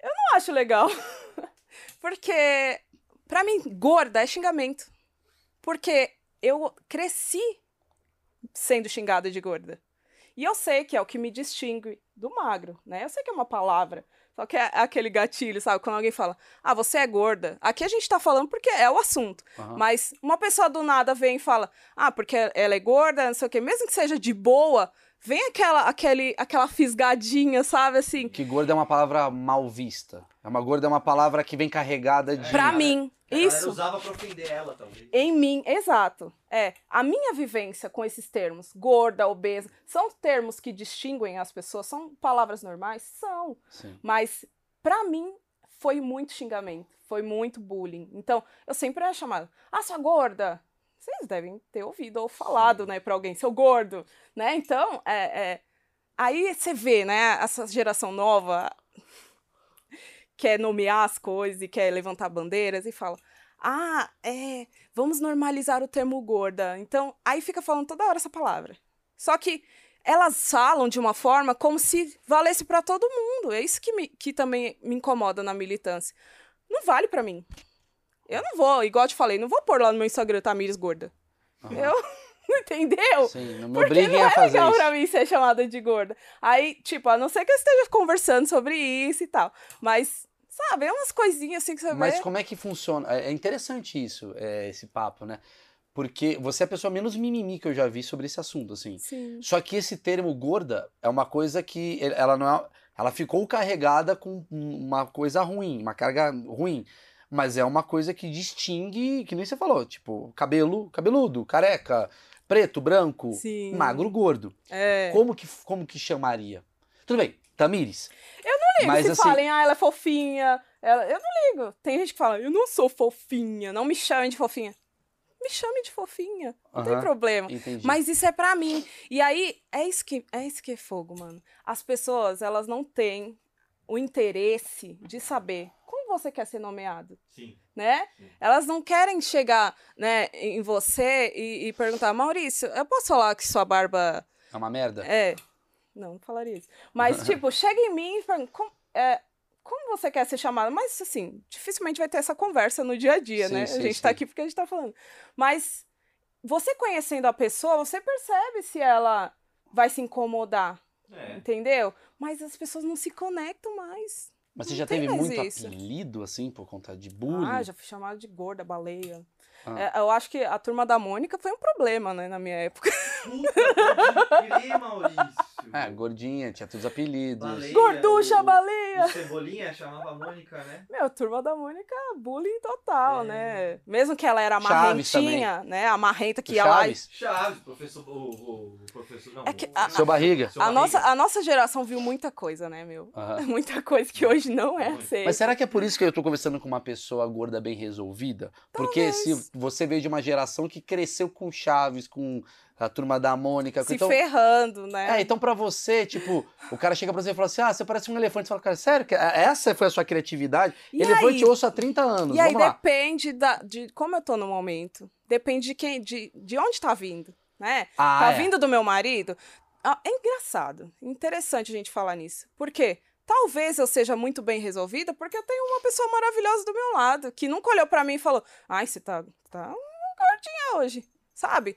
Eu não acho legal, porque para mim gorda é xingamento, porque eu cresci sendo xingada de gorda. E eu sei que é o que me distingue do magro, né? Eu sei que é uma palavra, só que é aquele gatilho, sabe? Quando alguém fala, ah, você é gorda. Aqui a gente tá falando porque é o assunto. aham. Mas uma pessoa do nada vem e fala, ah, porque ela é gorda, não sei o quê. Mesmo que seja de boa, vem aquela, aquele, aquela fisgadinha, sabe? Assim, Que gorda é uma palavra mal vista. É uma gorda é uma palavra que vem carregada de. pra galera- mim, A isso usava pra ofender ela, talvez. em mim, exato. É, a minha vivência com esses termos, gorda, obesa, são termos que distinguem as pessoas, são palavras normais? São. Sim. Mas, pra mim, foi muito xingamento, foi muito bullying. Então, eu sempre era chamada, ah, sua gorda. Vocês devem ter ouvido ou falado, né, pra alguém, seu gordo, né? Então, é, é, aí você vê, né, essa geração nova quer nomear as coisas e quer levantar bandeiras e fala, ah, é, vamos normalizar o termo gorda. Então, aí fica falando toda hora essa palavra. Só que elas falam de uma forma como se valesse pra todo mundo. É isso que, me, que também me incomoda na militância. Não vale pra mim. Eu não vou, igual eu te falei, não vou pôr lá no meu Instagram Tamires gorda. Aham. Eu, entendeu? Sim, não me Porque obriguem não a é fazer legal isso. pra mim ser chamada de gorda. Aí, tipo, a não ser que eu esteja conversando sobre isso e tal. Mas Sabe? É umas coisinhas assim que você Mas vê. como é que funciona? É é interessante isso, é, esse papo, né? Porque você é a pessoa menos mimimi que eu já vi sobre esse assunto, assim. Sim. Só que esse termo gorda é uma coisa que ela não é, ela ficou carregada com uma coisa ruim, uma carga ruim, mas é uma coisa que distingue, que nem você falou, tipo, cabelo, cabeludo, careca, preto, branco, Sim. magro, gordo. É. Como que como que chamaria? Tudo bem, Tamires. ligo Mas se assim, falem, ah, ela é fofinha. Ela... Eu não ligo. Tem gente que fala, eu não sou fofinha, não me chamem de fofinha. Me chame de fofinha, não tem problema. entendi. Mas isso é pra mim. E aí, é isso que é isso que é fogo, mano. As pessoas, elas não têm o interesse de saber você quer ser nomeado, Sim. né? Sim. Elas não querem chegar, né, em você e, e perguntar, Maurício, eu posso falar que sua barba É uma merda? é. Não, não falaria isso. Mas, tipo, chega em mim e pergunta, como, é, como você quer ser chamada? Mas, assim, dificilmente vai ter essa conversa no dia a dia, Sim, né? sim, a gente sim. tá aqui porque a gente tá falando. Mas, você conhecendo a pessoa, você percebe se ela vai se incomodar, É. entendeu? Mas as pessoas não se conectam mais. Mas você não já teve muito isso. apelido, assim, por conta de bullying? Ah, já fui chamada de gorda, baleia. Ah. É, eu acho que a turma da Mônica foi um problema, né, na minha época. Puta, crer, Maurício. É, gordinha, tinha todos os apelidos. Baleia, Gorducha, o- baleia! O Cebolinha chamava a Mônica, né? Meu, turma da Mônica, bullying total, É. né? Mesmo que ela era Chaves marrentinha, né? A marrenta que O ia lá e Chaves, Chaves, professor. O, o, o professor. Não. É que o- a- seu barriga. seu A nossa, a nossa geração viu muita coisa, né, meu? Aham. Muita coisa que hoje não é aceita. Mas será que é por isso que eu tô conversando com uma pessoa gorda bem resolvida? Porque se você veio de uma geração que cresceu com Chaves, com a turma da Mônica, Se então, ferrando, né? é, então pra você, tipo, o cara chega pra você e fala assim: "Ah, você parece um elefante". Você fala: "Cara, sério? que essa foi a sua criatividade?" E elefante aí? ouço há 30 anos. E aí lá. depende da, de como eu tô no momento. Depende de quem, de, de onde tá vindo, né? Ah, tá é. vindo do meu marido. Ah, É engraçado, interessante a gente falar nisso. Por quê? Talvez eu seja muito bem resolvida porque eu tenho uma pessoa maravilhosa do meu lado, que nunca olhou pra mim e falou: Ai, você tá, tá gordinha hoje, sabe?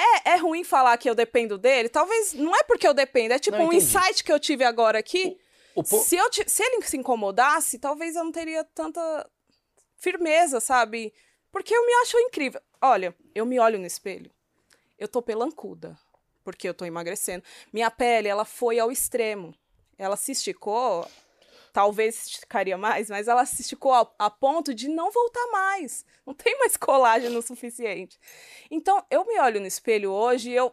É, é ruim falar que eu dependo dele? Talvez não é porque eu dependo, é tipo Não, um entendi. insight que eu tive agora aqui. O po- Se, eu se ele se incomodasse, talvez eu não teria tanta firmeza, sabe? Porque eu me acho incrível. Olha, eu me olho no espelho, eu tô pelancuda, porque eu tô emagrecendo. Minha pele, ela foi ao extremo. Ela se esticou, talvez esticaria mais, mas ela se esticou a, a ponto de não voltar mais. Não tem mais colágeno suficiente. Então, eu me olho no espelho hoje e eu.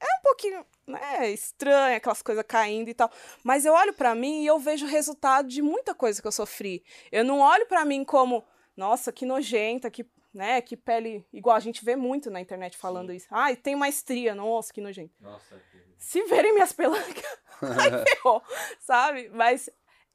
É um pouquinho né, estranho, aquelas coisas caindo e tal. Mas eu olho pra mim e eu vejo o resultado de muita coisa que eu sofri. Eu não olho pra mim como, nossa, que nojenta, que, né, que pele. Igual a gente vê muito na internet falando isso. Ai, tem uma estria, nossa, que nojento. Nossa, que- Se verem minhas pelancas, ai, ferrou, sabe? Mas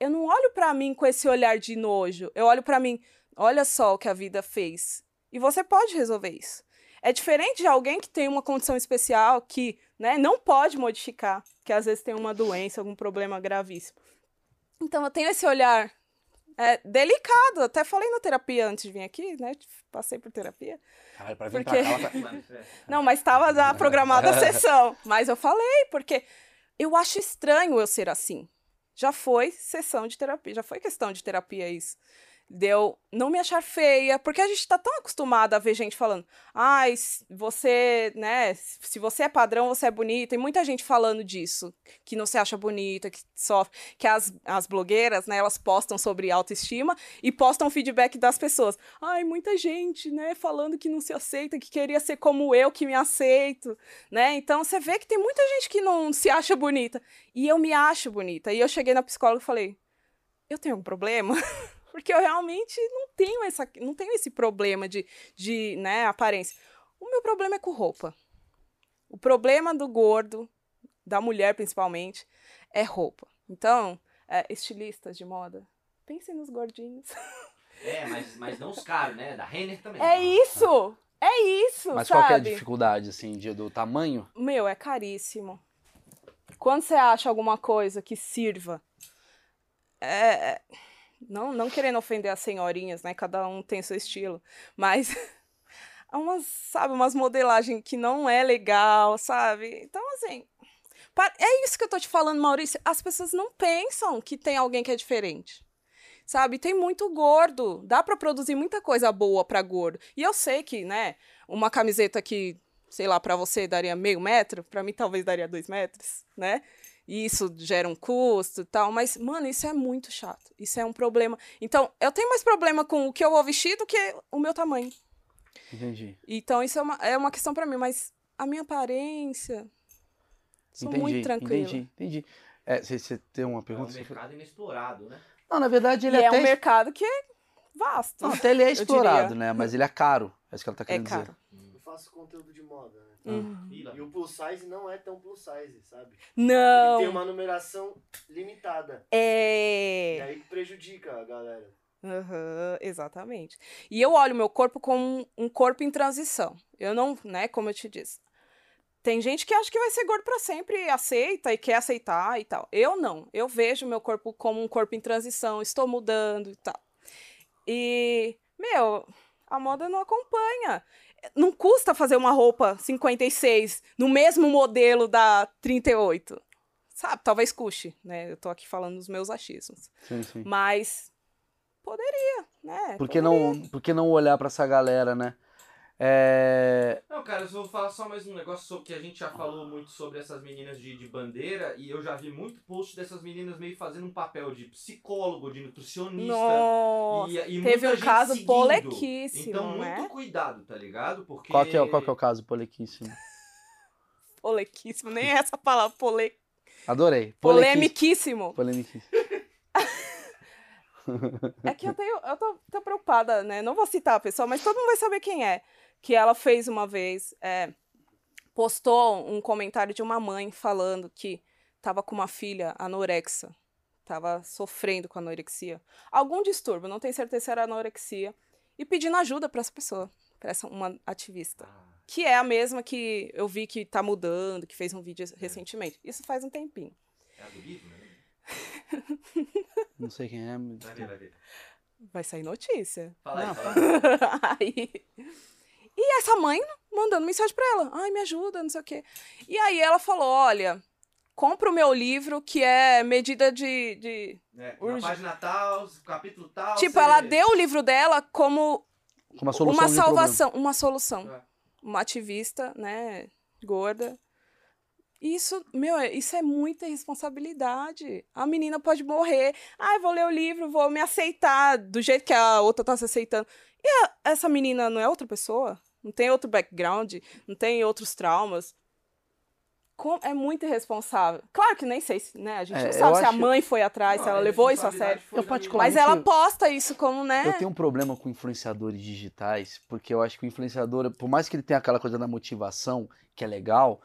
eu não olho pra mim com esse olhar de nojo. Eu olho pra mim, olha só o que a vida fez. E você pode resolver isso. É diferente de alguém que tem uma condição especial que né, não pode modificar, que às vezes tem uma doença, algum problema gravíssimo. Então eu tenho esse olhar é, delicado. Até falei na terapia antes de vir aqui, né? Passei por terapia. Caralho, pra vir Porque- pra cá, tá-. Não, mas estava já programada a sessão. Mas eu falei, porque eu acho estranho eu ser assim. Já foi sessão de terapia, já foi questão de terapia isso. Deu não me achar feia, porque a gente tá tão acostumado a ver gente falando, ai, você, né, se você é padrão, você é bonita. E muita gente falando disso, que não se acha bonita, que sofre, que as, as blogueiras, né, elas postam sobre autoestima e postam feedback das pessoas. Ai, muita gente, né, falando que não se aceita, que queria ser como eu, que me aceito, né? Então você vê que tem muita gente que não se acha bonita. E eu me acho bonita. E eu cheguei na psicóloga e falei: eu tenho um problema? Porque eu realmente não tenho, essa, não tenho esse problema de, de né, aparência. O meu problema é com roupa. O problema do gordo, da mulher principalmente, é roupa. Então, é, estilistas de moda, pensem nos gordinhos. É, mas, mas não os caros, né? Da Renner também. É isso! É isso, Mas qual que é a sabe? dificuldade, assim, de, do tamanho? Meu, é caríssimo. Quando você acha alguma coisa que sirva, é, é- não, não querendo ofender as senhorinhas, né? Cada um tem seu estilo, mas há umas, sabe, umas modelagens que não é legal, sabe? Então, assim, é isso que eu tô te falando, Maurício. As pessoas não pensam que tem alguém que é diferente. sabe? Tem muito gordo. Dá pra produzir muita coisa boa pra gordo. E eu sei que, né, uma camiseta que, sei lá, pra você daria meio metro, pra mim talvez daria dois metros, né? E isso gera um custo e tal, mas, mano, isso é muito chato. Isso é um problema. Então, eu tenho mais problema com o que eu vou vestir do que o meu tamanho. Entendi. Então, isso é uma, é uma questão pra mim, mas a minha aparência. Sou entendi, muito tranquila. Entendi, entendi. É, você, você tem uma É um pergunta? mercado inexplorado, né? Não, na verdade ele e é até... um mercado que é vasto. Não, até ele é explorado, né? Mas ele é caro. É isso que ela tá É querendo caro. dizer. Faço conteúdo de moda, né? Uhum. Fila. E o plus size não é tão plus size, sabe? Não. Ele tem uma numeração limitada. E É. aí prejudica a galera. Aham, exatamente. E eu olho o meu corpo como um, um corpo em transição. Eu não, né, como eu te disse. Tem gente que acha que vai ser gordo pra sempre e aceita e quer aceitar e tal. Eu não. Eu vejo meu corpo como um corpo em transição, estou mudando e tal. E, meu, a moda não acompanha. Não custa fazer uma roupa 56 no mesmo modelo da 38. Sabe? Talvez custe, né? Eu tô aqui falando dos meus achismos. Sim, sim. Mas poderia, né? Por que não, por que não olhar pra essa galera, né? É... Não, cara, eu vou falar só mais um negócio sobre que a gente já falou muito sobre essas meninas de, de bandeira e eu já vi muito post dessas meninas meio fazendo um papel de psicólogo, de nutricionista. Nossa, e, e teve um caso seguindo. polequíssimo, Então, muito né? cuidado, tá ligado? Porque. Qual, que é, qual que é o caso, Polequíssimo? Polequíssimo, nem é essa palavra, pole... Adorei. polemiquíssimo. Polemiquíssimo. É que eu tenho, eu tô, tô preocupada, né? Não vou citar a pessoa, mas todo mundo vai saber quem é. Que ela fez uma vez, é, postou um comentário de uma mãe falando que tava com uma filha anorexa, tava sofrendo com anorexia. Algum distúrbio, não tenho certeza se era anorexia, e pedindo ajuda para essa pessoa, para essa uma ativista. Que é a mesma que eu vi que tá mudando, que fez um vídeo recentemente. Isso faz um tempinho. é a do livro, né? Não sei quem é. mas- Vai sair notícia. Fala aí, Não. fala aí. aí. E essa mãe mandando mensagem pra ela. Ai, me ajuda, não sei o quê. E aí ela falou: olha, compra o meu livro, que é medida de. de... É, na Urge- página tal, capítulo tal. Tipo, você- ela deu o livro dela como Com uma solução uma um salvação, uma solução. É. Uma ativista, né, gorda. Isso, meu, é- isso é muita responsabilidade. A menina pode morrer. Ai, vou ler o livro, vou me aceitar do jeito que a outra tá se aceitando. E a- essa menina não é outra pessoa? Não tem outro background? Não tem outros traumas? Com- é muito irresponsável. Claro que nem sei, se, né? A gente É, não sabe se a acho- mãe foi atrás, se Não, ela a levou isso a sério. Eu da particularmente- Mas ela posta isso como, né? Eu tenho um problema com influenciadores digitais, porque eu acho que o influenciador, por mais que ele tenha aquela coisa da motivação, que é legal,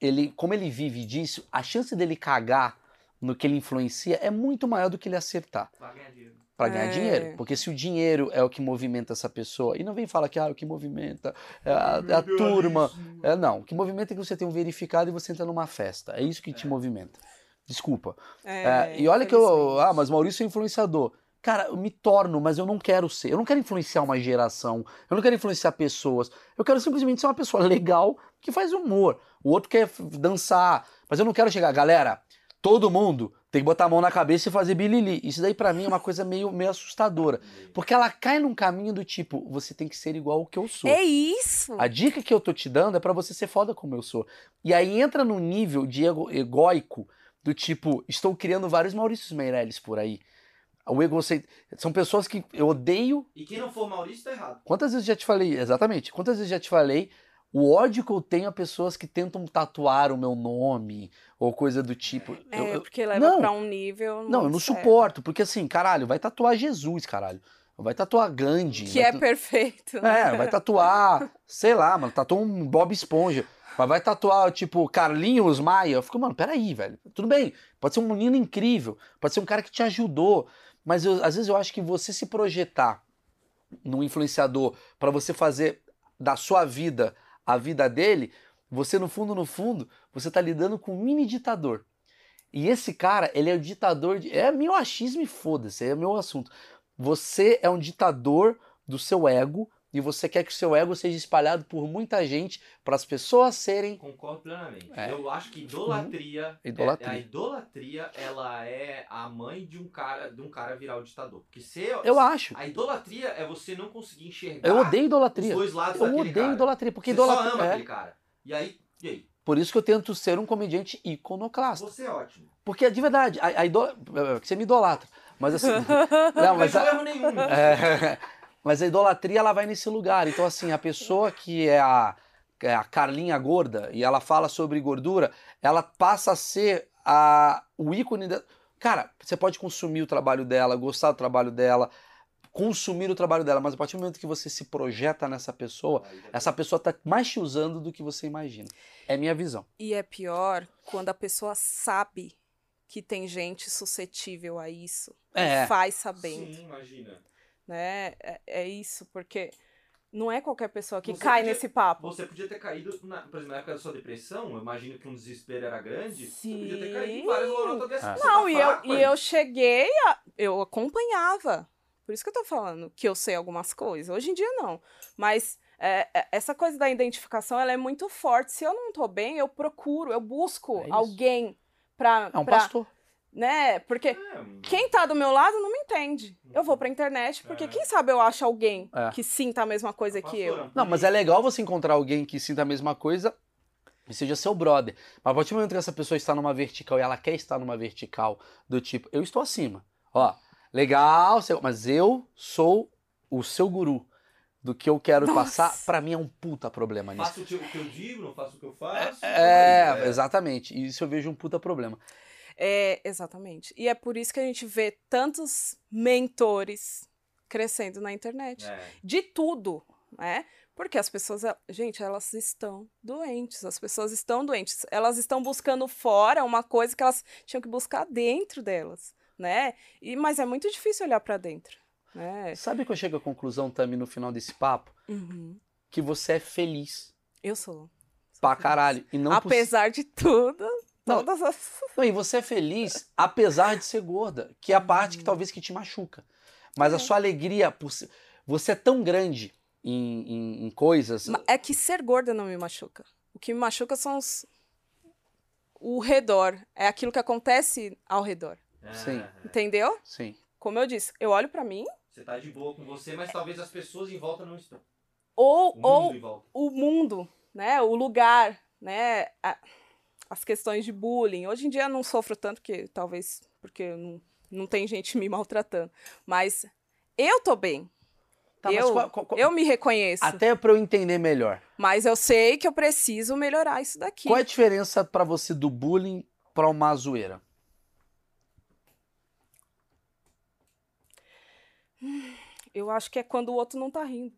ele, como ele vive disso, a chance dele cagar no que ele influencia é muito maior do que ele acertar Vai ganhar dinheiro. Pra ganhar É. dinheiro. Porque se o dinheiro é o que movimenta essa pessoa, e não vem falar que ah, o que movimenta é a, é a turma. É, não, o que movimenta é que você tem um verificado e você entra numa festa. É isso que te É. movimenta. Desculpa. É, É, e olha que eu. Ah, mas Maurício é influenciador. Cara, eu me torno, mas eu não quero ser. Eu não quero influenciar uma geração. Eu não quero influenciar pessoas. Eu quero simplesmente ser uma pessoa legal que faz humor. O outro quer dançar. Mas eu não quero chegar, galera. Todo mundo tem que botar a mão na cabeça e fazer bilili. Isso daí pra mim é uma coisa meio, meio assustadora. Porque ela cai num caminho do tipo, você tem que ser igual ao que eu sou. É isso! A dica que eu tô te dando é pra você ser foda como eu sou. E aí entra num nível de ego, egóico do tipo, estou criando vários Maurícios Meirelles por aí. O egocent... São pessoas que eu odeio. E quem não for Maurício tá errado. Quantas vezes já te falei? Exatamente. Quantas vezes já te falei o ódio que eu tenho a pessoas que tentam tatuar o meu nome ou coisa do tipo. É, Eu- eu- porque leva não. pra um nível. Não, eu não sério. suporto, porque assim, caralho, vai tatuar Jesus, caralho. Vai tatuar Gandhi. Que é tu- perfeito. é, vai tatuar, sei lá, mano, tatuou um Bob Esponja. Mas vai tatuar, tipo, Carlinhos Maia. Eu fico, mano, peraí, velho. Tudo bem, pode ser um menino incrível, pode ser um cara que te ajudou. Mas eu- às vezes eu acho que você se projetar num influenciador pra você fazer da sua vida a vida dele, você no fundo, no fundo, você tá lidando com um mini ditador. E esse cara, ele é o ditador de. É meu achismo e foda-se, é meu assunto. Você é um ditador do seu ego e você quer que o seu ego seja espalhado por muita gente para as pessoas serem Concordo plenamente. É. Eu acho que idolatria, Idolatria. é- a idolatria, ela é a mãe de um cara, de um cara virar o ditador. Porque se eu acho. a idolatria é você não conseguir enxergar Eu odeio os idolatria. dois lados Eu daquele odeio cara. idolatria, porque você só idolatria ama é. aquele cara. E aí, e aí? Por isso que eu tento ser um comediante iconoclasta. Você é ótimo. Porque de verdade, a, a idola- você me idolatra. Mas assim. não, Não mas a, erro nenhum. é, mas a idolatria ela vai nesse lugar. Então, assim, a pessoa que é a, é a Carlinha gorda e ela fala sobre gordura, ela passa a ser a, o ícone da. Cara, você pode consumir o trabalho dela, gostar do trabalho dela, consumir o trabalho dela, mas a partir do momento que você se projeta nessa pessoa, essa pessoa tá mais te usando do que você imagina. É minha visão. E é pior quando a pessoa sabe que tem gente suscetível a isso. e É. Faz sabendo, Sim, imagina. Né? É, é isso, porque não é qualquer pessoa que Você cai podia- nesse papo. Você podia ter caído, na, por exemplo, na época da sua depressão, eu imagino que um desespero era grande. Você podia ter caído em Sim. várias lorotas dessas. Ah. Você Não, tá e, fraco, eu, e eu cheguei a. Eu acompanhava. Por isso que eu tô falando que eu sei algumas coisas. Hoje em dia, não. Mas é, é, essa coisa da identificação, ela é muito forte. Se eu não tô bem, eu procuro, eu busco É alguém pra. É um pra- pastor. Né? Porque É, quem tá do meu lado não me entende. Eu vou pra internet, porque É. quem sabe eu acho alguém É. que sinta a mesma coisa que eu. Não, mas é legal você encontrar alguém que sinta a mesma coisa e seja seu brother. Mas a partir do momento que essa pessoa está numa vertical e ela quer estar numa vertical do tipo, eu estou acima. Ó, legal, mas eu sou o seu guru. Do que eu quero Nossa. passar, pra mim é um puta problema nisso. Faço o que eu- o que eu digo, não faço o que eu faço. É, é. exatamente. E isso eu vejo um puta problema. É, exatamente. E é por isso que a gente vê tantos mentores crescendo na internet. É. De tudo, né? Porque as pessoas, gente, elas estão doentes. As pessoas estão doentes. Elas estão buscando fora uma coisa que elas tinham que buscar dentro delas, né? E, mas é muito difícil olhar pra dentro, né? Sabe que eu chego à conclusão, Tami, no final desse papo? Uhum. Que você é feliz Eu sou. sou pra feliz. caralho. E não Apesar de tudo, Não. todas as. Não, e você é feliz apesar de ser gorda, que é a parte que talvez que te machuca. Mas a É. sua alegria, por ser- você é tão grande em, em- em coisas. É que ser gorda não me machuca. O que me machuca são os. O redor. É aquilo que acontece ao redor. Sim. é. Entendeu? Sim. Como eu disse, eu olho pra mim, Você tá de boa com você, mas talvez as pessoas em volta não estão. ou, O mundo ou em volta. o mundo, né? O lugar, né? a- as questões de bullying. Hoje em dia eu não sofro tanto, que talvez porque não, não tem gente me maltratando. Mas eu tô bem. Tá, mas eu, qual- qual- qual- eu me reconheço. Até pra eu entender melhor. Mas eu sei que eu preciso melhorar isso daqui. Qual é a diferença pra você do bullying pra uma zoeira? Eu acho que é quando o outro não tá rindo.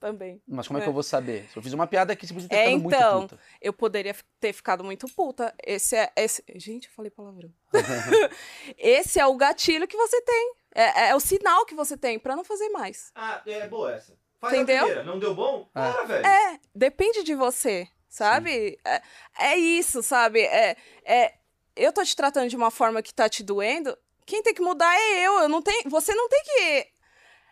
Também. Mas como é, É. que eu vou saber? Se eu fiz uma piada aqui, você podia ter É, ficado então. muito puta. Eu poderia ter ficado muito puta. Esse é. Esse... Gente, eu falei palavrão. esse é o gatilho que você tem. É, é o sinal que você tem pra não fazer mais. Ah, é boa essa. Faz Entendeu? a primeira. Não deu bom? É. Para, velho. É, depende de você, sabe? É, é isso, sabe? É, é, eu tô te tratando de uma forma que tá te doendo. Quem tem que mudar é eu. eu não tenho, você não tem que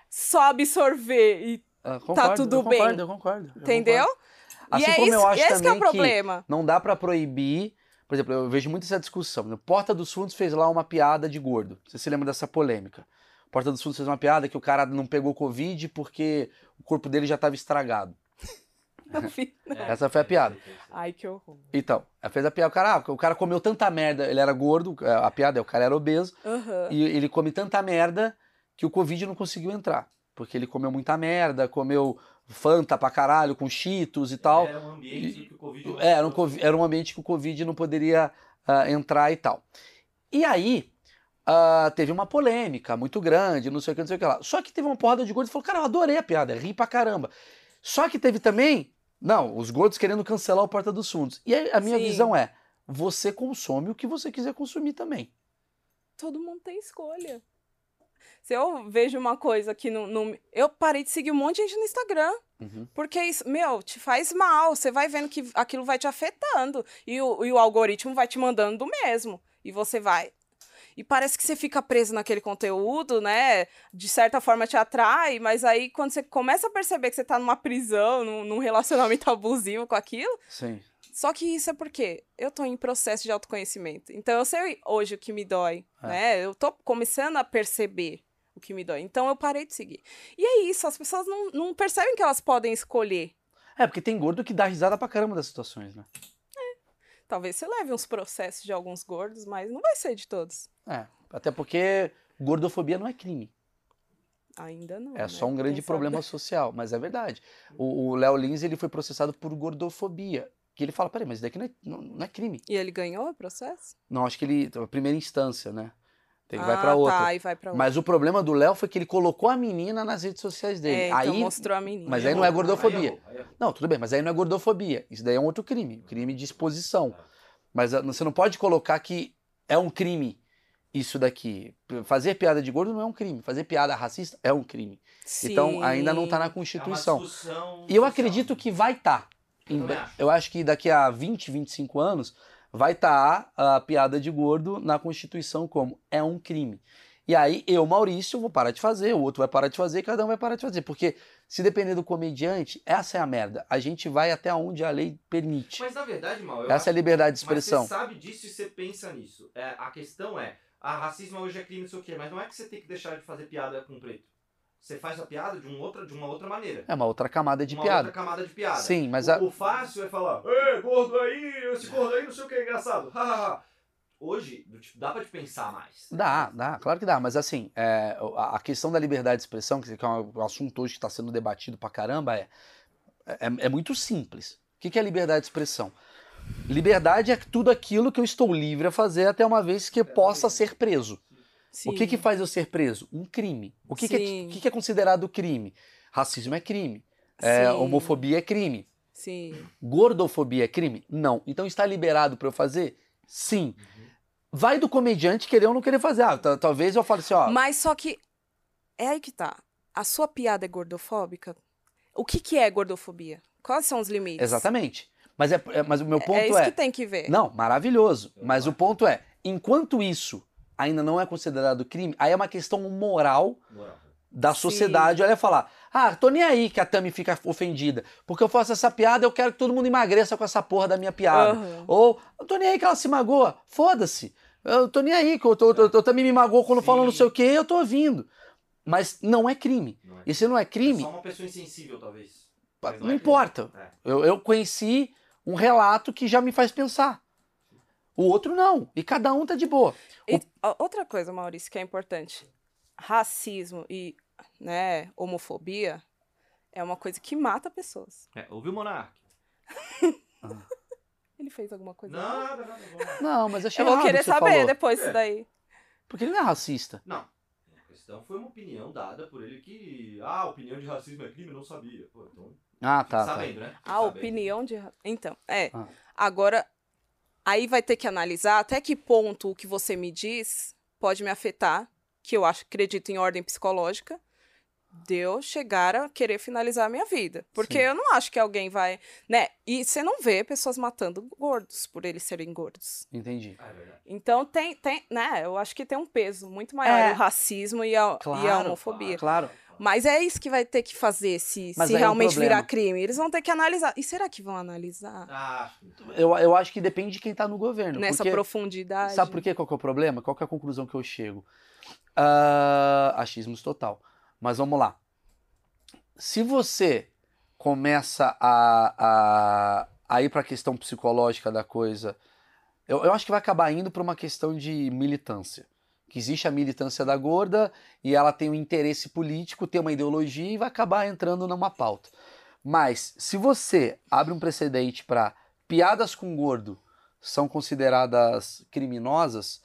só absorver, e- Ah, concordo, tudo eu concordo, bem. Eu concordo. eu entendeu? concordo. Assim e é como isso, eu acho esse que é também o problema. não dá pra proibir. Por exemplo, eu vejo muito essa discussão. No Porta dos Fundos fez lá uma piada de gordo. Você se lembra dessa polêmica? Porta dos Fundos fez uma piada que o cara não pegou Covid porque o corpo dele já estava estragado. Vi. É. Essa foi a piada. Ai, que horror. Então, ela fez a piada. O cara, ah, o cara comeu tanta merda. Ele era gordo, a piada é o cara era obeso. Aham. E ele come tanta merda que o Covid não conseguiu entrar. Porque ele comeu muita merda, comeu Fanta pra caralho, com Cheetos e tal. Era um ambiente que o Covid não É, era um, era um ambiente que o Covid não poderia ah, entrar e tal. E aí, ah, teve uma polêmica muito grande, não sei o que, não sei o que lá. Só que teve uma porrada de gordos e falou, cara, eu adorei a piada, ri pra caramba. Só que teve também, não, os gordos querendo cancelar o Porta dos Fundos. E aí, a minha Sim. visão é, você consome o que você quiser consumir também. Todo mundo tem escolha. Se eu vejo uma coisa que não, não. Eu parei de seguir um monte de gente no Instagram. Uhum. Porque isso, meu, te faz mal. Você vai vendo que aquilo vai te afetando. E o, e o algoritmo vai te mandando do mesmo. E você vai. E parece que você fica preso naquele conteúdo, né? De certa forma te atrai, mas aí quando você começa a perceber que você tá numa prisão, num, num relacionamento abusivo com aquilo, Sim. Só que isso é porque eu tô em processo de autoconhecimento. Então eu sei hoje o que me dói, É. né? Eu tô começando a perceber o que me dói. Então eu parei de seguir. E é isso, as pessoas não, não percebem que elas podem escolher. É, porque tem gordo que dá risada pra caramba das situações, né? Talvez você leve uns processos de alguns gordos, mas não vai ser de todos. É. Até porque gordofobia não é crime. Ainda não. É né? só um grande problema social, mas é verdade. O o Léo Lins ele foi processado por gordofobia. Que ele fala, peraí, mas isso daqui não é, não, não é crime. E ele ganhou o processo? Não, acho que ele. A primeira instância, né? Tem que vai ah, pra outra. Tá, e vai pra outra. Mas o problema do Léo foi que ele colocou a menina nas redes sociais dele. É, então aí, mostrou a menina. mas aí não é gordofobia. aí errou. Não, tudo bem, mas aí não é gordofobia. Isso daí é um outro crime, crime de exposição. Mas ah, você não pode colocar que é um crime isso daqui. Fazer piada de gordo não é um crime. Fazer piada racista é um crime. Então ainda não está na É uma Constituição. discussão E eu acredito que vai estar. Eu também acho. Eu acho que daqui a 20, 25 anos vai estar a piada de gordo na Constituição como é um crime. E aí eu, Maurício, vou parar de fazer, o outro vai parar de fazer, cada um vai parar de fazer. Porque se depender do comediante, essa é a merda. A gente vai até onde a lei permite. Mas na verdade, mal, Essa é a liberdade de Mas expressão. você sabe disso e você pensa nisso. É, a questão é, a racismo hoje é crime, não sei o quê, mas não é que você tem que deixar de fazer piada com preto. Você faz a piada de, um outra, de uma outra maneira. É uma outra camada de uma piada. outra camada de piada. Sim, mas o, a- o fácil é falar, Ê, gordo aí, esse gordo aí, não sei o que, é engraçado. Hoje, tipo, dá pra te pensar mais. Dá, dá, claro que dá, mas assim, é, a questão da liberdade de expressão, que é um assunto hoje que está sendo debatido pra caramba, é, é, é muito simples. O que que é liberdade de expressão? Liberdade é tudo aquilo que eu estou livre a fazer até uma vez que eu possa ser preso. O que que Sim. faz eu ser preso? Um crime. O que, que, é, Sim. que que é considerado crime? Racismo é crime. É, Sim. homofobia é crime. Sim. Gordofobia é crime? Não. Então está liberado para eu fazer? Sim. Vai do comediante querer ou não querer fazer. Ah, ta- talvez eu fale assim, ó. Mas só que é aí que tá. A sua piada é gordofóbica? O que, que é gordofobia? Quais são os limites? Exatamente. Mas, é, é- mas o meu ponto é é. isso que tem que ver. Não, maravilhoso. Mas o ponto é: enquanto isso ainda não é considerado crime, aí é uma questão moral Moral. da Sim. sociedade. Olha falar: ah, tô nem aí que a Tami fica ofendida. Porque eu faço essa piada, eu quero que todo mundo emagreça com essa porra da minha piada. Aham. Ou, eu tô nem aí que ela se magoa. Foda-se. Eu tô nem aí que eu tô, eu, eu também me magoou quando Sim. falam não sei o que, eu tô ouvindo. Mas não é crime. Não é. E se não é crime, É só uma pessoa insensível, talvez. Mas não, é importa. É. Eu, eu conheci um relato que já me faz pensar. O outro não. E cada um tá de boa. E, ó, outra coisa, Maurício, que é importante. Racismo e né, homofobia é uma coisa que mata pessoas. É, ouviu, Monark? Ele fez alguma coisa? Nada, nada, lá. Não, mas achei Eu vou o querer que você saber falou. depois disso É. daí. Porque ele não é racista. Não. A questão foi uma opinião dada por ele que. Ah, opinião de racismo é crime, eu não sabia. Pô, então. Ah, tá, tá. sabendo, né? A Sabendo. opinião de. Então, é. Ah. Agora, aí vai ter que analisar até que ponto o que você me diz pode me afetar, que eu acho, acredito em ordem psicológica, de eu chegar a querer finalizar a minha vida. Porque Sim. eu não acho que alguém vai. Né? E você não vê pessoas matando gordos por eles serem gordos. Entendi. Ah, é verdade. Então tem, tem, né? Eu acho que tem um peso muito maior É. o racismo e a, e a Claro, homofobia. Claro. Mas é isso que vai ter que fazer se, Mas se aí é um realmente virar crime. Eles vão ter que analisar. E será que vão analisar Ah. Eu, eu acho que depende de quem tá no governo. nessa porque, profundidade? Sabe por quê? Qual que é o problema? Qual que é a conclusão que eu chego? Ah, achismos total. Mas vamos lá. Se você começa a, a, a ir para a questão psicológica da coisa, eu, eu acho que vai acabar indo para uma questão de militância. Que existe a militância da gorda e ela tem um interesse político, tem uma ideologia e vai acabar entrando numa pauta. Mas se você abre um precedente para piadas com gordo são consideradas criminosas,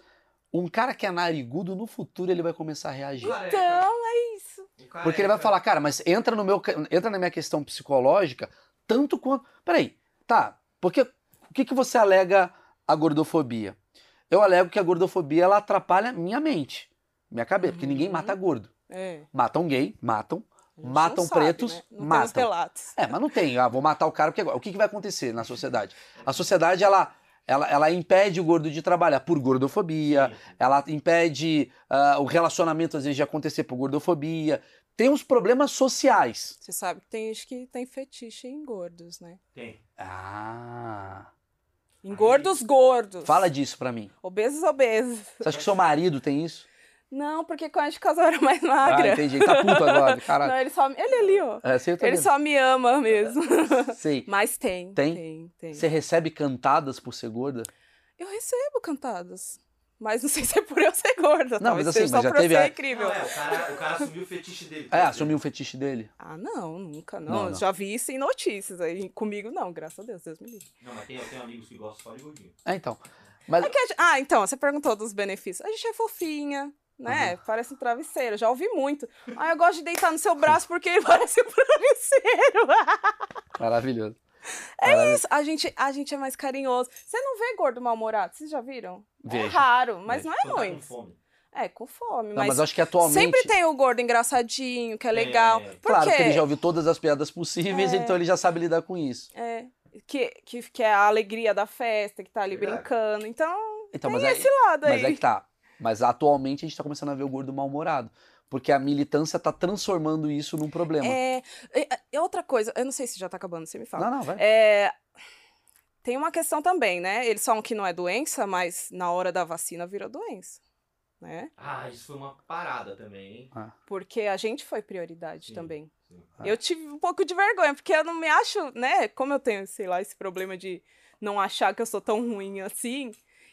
um cara que é narigudo no futuro ele vai começar a reagir. Então, é isso. Porque ele vai falar, cara, mas entra no meu, entra na minha questão psicológica tanto quanto. Peraí, tá? Porque o que, que você alega a gordofobia? Eu alego que a gordofobia ela atrapalha minha mente, minha cabeça, porque ninguém Uhum. mata gordo. É. Matam gay, matam. Matam sabe, pretos, né? Não matam. relatos. É, mas não tem. Ah, vou matar o cara porque agora. O que, que vai acontecer na sociedade? A sociedade ela ela, ela impede o gordo de trabalhar por gordofobia, Sim. ela impede ah, o relacionamento às vezes de acontecer por gordofobia. Tem uns problemas sociais. Você sabe que tem gente que tem fetiche em gordos, né? Tem. Ah. Em gordos. Fala disso pra mim. Obesos obesos. Você acha que seu marido tem isso? Não, porque quando a gente casou era mais Ah, magra. entendi. Ele tá puto agora. Caralho. Não, ele só. Ele ali, ó. É, sei, eu tô Ele vendo. só me ama mesmo. Sei. Mas tem. Tem? Tem, tem. Você recebe cantadas por ser gorda? Eu recebo cantadas. Mas não sei se é por eu ser gorda. Não, talvez mas assim, seja mas só já por eu teve ser a- incrível. Não, é, o cara, o cara assumiu o fetiche dele. É, assumiu um fetiche dele. Ah, não, nunca, não. Não, não. Já vi isso em notícias. Aí comigo não, graças a Deus, Deus me livre. Não, mas tem, eu tenho amigos que gostam só de gordinho. É, então. Mas É gente- Ah, então, você perguntou dos benefícios. A gente é fofinha, né? Parece um travesseiro. Já ouvi muito. Ah, eu gosto de deitar no seu braço porque ele parece um travesseiro. maravilhoso. É isso. A gente, a gente é mais carinhoso. Você não vê gordo mal-humorado? Vocês já viram? É Vejo. raro, mas não é tá muito. É, com fome. Não, mas mas acho que atualmente. sempre tem o gordo engraçadinho, que é legal. É, Por Claro quê? que ele já ouviu todas as piadas possíveis, É. então ele já sabe lidar com isso. É, que, que, que é a alegria da festa, que tá ali Verdade. brincando. Então, Então, tem aí, esse lado aí. mas é que tá. Mas atualmente a gente tá começando a ver o gordo mal-humorado. Porque a militância tá transformando isso num problema. É, é, é outra coisa, eu não sei se já tá acabando, você me fala. Não, não, vai. É, tem uma questão também, né? Eles falam que não é doença, mas na hora da vacina vira doença, né? Ah, isso foi uma parada também, hein? Porque a gente foi prioridade Sim, também. sim. Ah. Eu tive um pouco de vergonha, porque eu não me acho, né? Como eu tenho, sei lá, esse problema de não achar que eu sou tão ruim assim.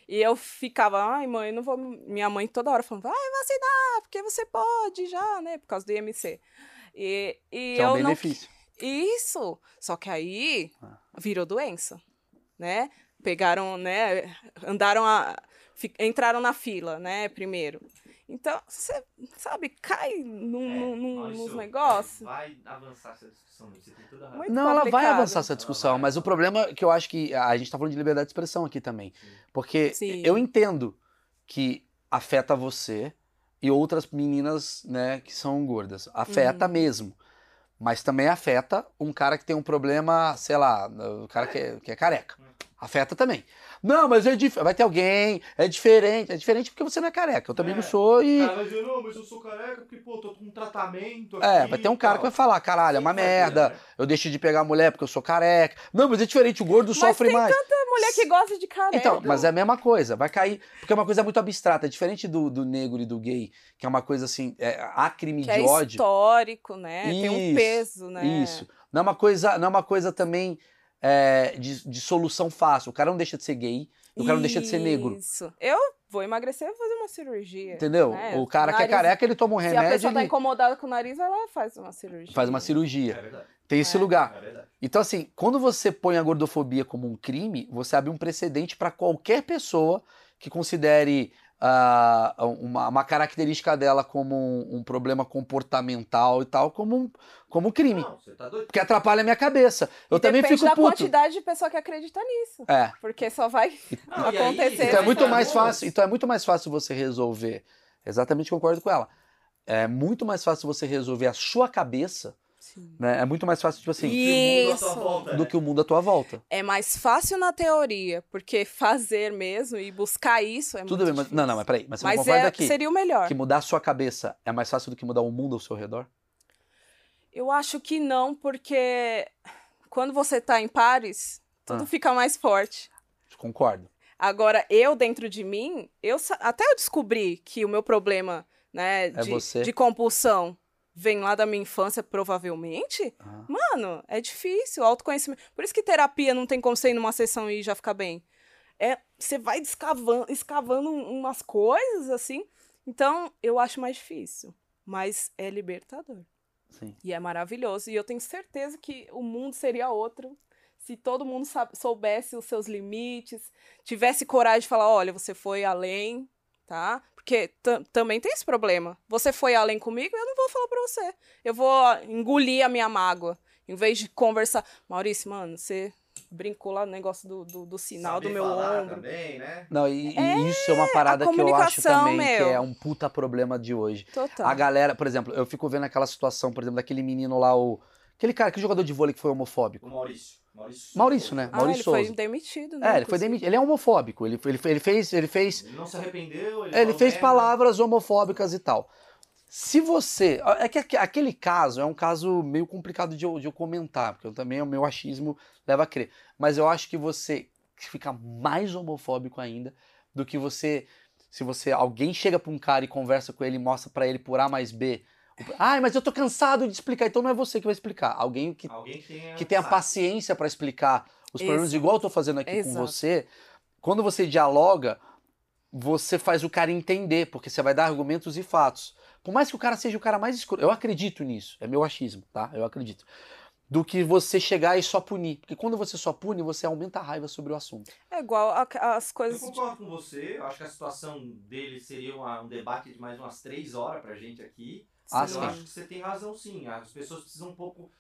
E eu ficava, ai, mãe, não vou. Minha mãe toda hora falando, vai vacinar, porque você pode já, né? Por causa do IMC. E, e Que é um eu não benefício. Isso! Só que aí Ah. virou doença, né? Pegaram, né? Andaram a. entraram na fila, né? Primeiro. Então, você, sabe, cai num, É, num- num- Maurício, nos negócios. Vai avançar essa discussão, você tem toda a razão. Muito Não, ela vai avançar essa discussão, mas o problema é que eu acho que a gente tá falando de liberdade de expressão aqui também. Sim. Porque Sim. eu entendo que afeta você e outras meninas, né, que são gordas. Afeta Uhum. mesmo. Mas também afeta um cara que tem um problema, sei lá, o cara que é, que é careca. Afeta também. Não, mas é dif... vai ter alguém, é diferente. É diferente porque você não é careca. Eu também É. não sou e. Cara vai dizer, não, mas eu sou careca porque, pô, tô com um tratamento É, aqui vai ter um cara que vai falar, caralho, é uma merda. né? Eu deixo de pegar mulher porque eu sou careca. Não, mas é diferente, o gordo Mas sofre tem mais. Tem mulher que gosta de careca. Então, mas é a mesma coisa, vai cair, porque é uma coisa muito abstrata, é diferente do, do negro e do gay, que é uma coisa assim, é, há crime que de é ódio. histórico, né? tem um Isso, peso, né? Isso. Não é uma coisa, não é uma coisa também é, de, de solução fácil. O cara não deixa de ser gay, o cara não deixa de ser negro. Isso. Eu vou emagrecer e vou fazer uma cirurgia. Entendeu? né? O cara que é Nariz- careca, ele toma um Se a remédio, pessoa tá incomodada com o nariz, vai lá e faz uma cirurgia. faz uma É cirurgia. verdade. Tem esse É. lugar. É verdade. Então, assim, quando você põe a gordofobia como um crime, você abre um precedente para qualquer pessoa que considere ah, uma, uma característica dela como um, um problema comportamental e tal, como um, como crime. Não, você tá doido? Porque atrapalha a minha cabeça. Eu E também depende fico da puto. quantidade de pessoa que acredita nisso. É. Porque só vai aí, acontecer. Então é muito mais fácil. Então é muito mais fácil você resolver. Exatamente concordo com ela. É muito mais fácil você resolver a sua cabeça, né? É muito mais fácil, tipo assim, Isso. do né? que o mundo à tua volta. É mais fácil na teoria, porque fazer mesmo e buscar isso é Tudo muito bem, mas. difícil. Não, não, mas peraí. Mas você não Mas concorda é, que, seria o melhor. que mudar a sua cabeça é mais fácil do que mudar o mundo ao seu redor? Eu acho que não, porque quando você tá em pares, tudo Ah. fica mais forte. Concordo. Agora, eu dentro de mim, eu até eu descobri que o meu problema, né, É de, você. de compulsão vem lá da minha infância, provavelmente. Ah. Mano, é difícil, autoconhecimento. Por isso que terapia não tem como você ir numa sessão e já ficar bem. É, você vai escavando, escavando umas coisas assim. Então, eu acho mais difícil, mas é libertador. Sim. E é maravilhoso. E eu tenho certeza que o mundo seria outro se todo mundo soubesse os seus limites, tivesse coragem de falar: olha, você foi além, tá? Porque tam- também tem esse problema. Você foi além comigo, eu não vou falar pra você. Eu vou engolir a minha mágoa. Em vez de conversar. Maurício, mano, você brincou lá no negócio do, do, do sinal Saber do meu falar ombro. Também, né? Não, e, e isso é uma parada que eu acho também que meu. é um puta problema de hoje. Total. A galera, por exemplo, eu fico vendo aquela situação, por exemplo, daquele menino lá, o. Aquele cara, que jogador de vôlei que foi O homofóbico. Maurício. Maurício. Maurício, né? Ah, Maurício ele foi Souza. demitido, né? É, ele foi demitido. Ele é homofóbico. Ele, ele, ele fez, ele fez, Ele não se arrependeu. Ele, ele falou fez merda. palavras homofóbicas e tal. Se você. É que aque- aquele caso é um caso meio complicado de eu, de eu comentar, porque eu também o meu achismo leva a crer. Mas eu acho que você fica mais homofóbico ainda do que você. Se você. Alguém chega pra um cara e conversa com ele e mostra pra ele por A mais B. Ai, mas eu tô cansado de explicar. Então não é você que vai explicar. Alguém que Alguém que tenha. que tenha paciência para explicar os problemas, Exato. igual eu tô fazendo aqui com Exato. você. Quando você dialoga, você faz o cara entender, porque você vai dar argumentos e fatos. Por mais que o cara seja o cara mais escuro, eu acredito nisso, é meu achismo, tá? Eu acredito. Do que você chegar e só punir. Porque quando você só pune, você aumenta a raiva sobre o assunto. É igual a- as Eu coisas. concordo com você. Eu acho que a situação dele seria uma- um debate de mais umas três horas pra gente aqui. Ah, eu sim. acho que você tem razão, sim. As pessoas precisam um pouco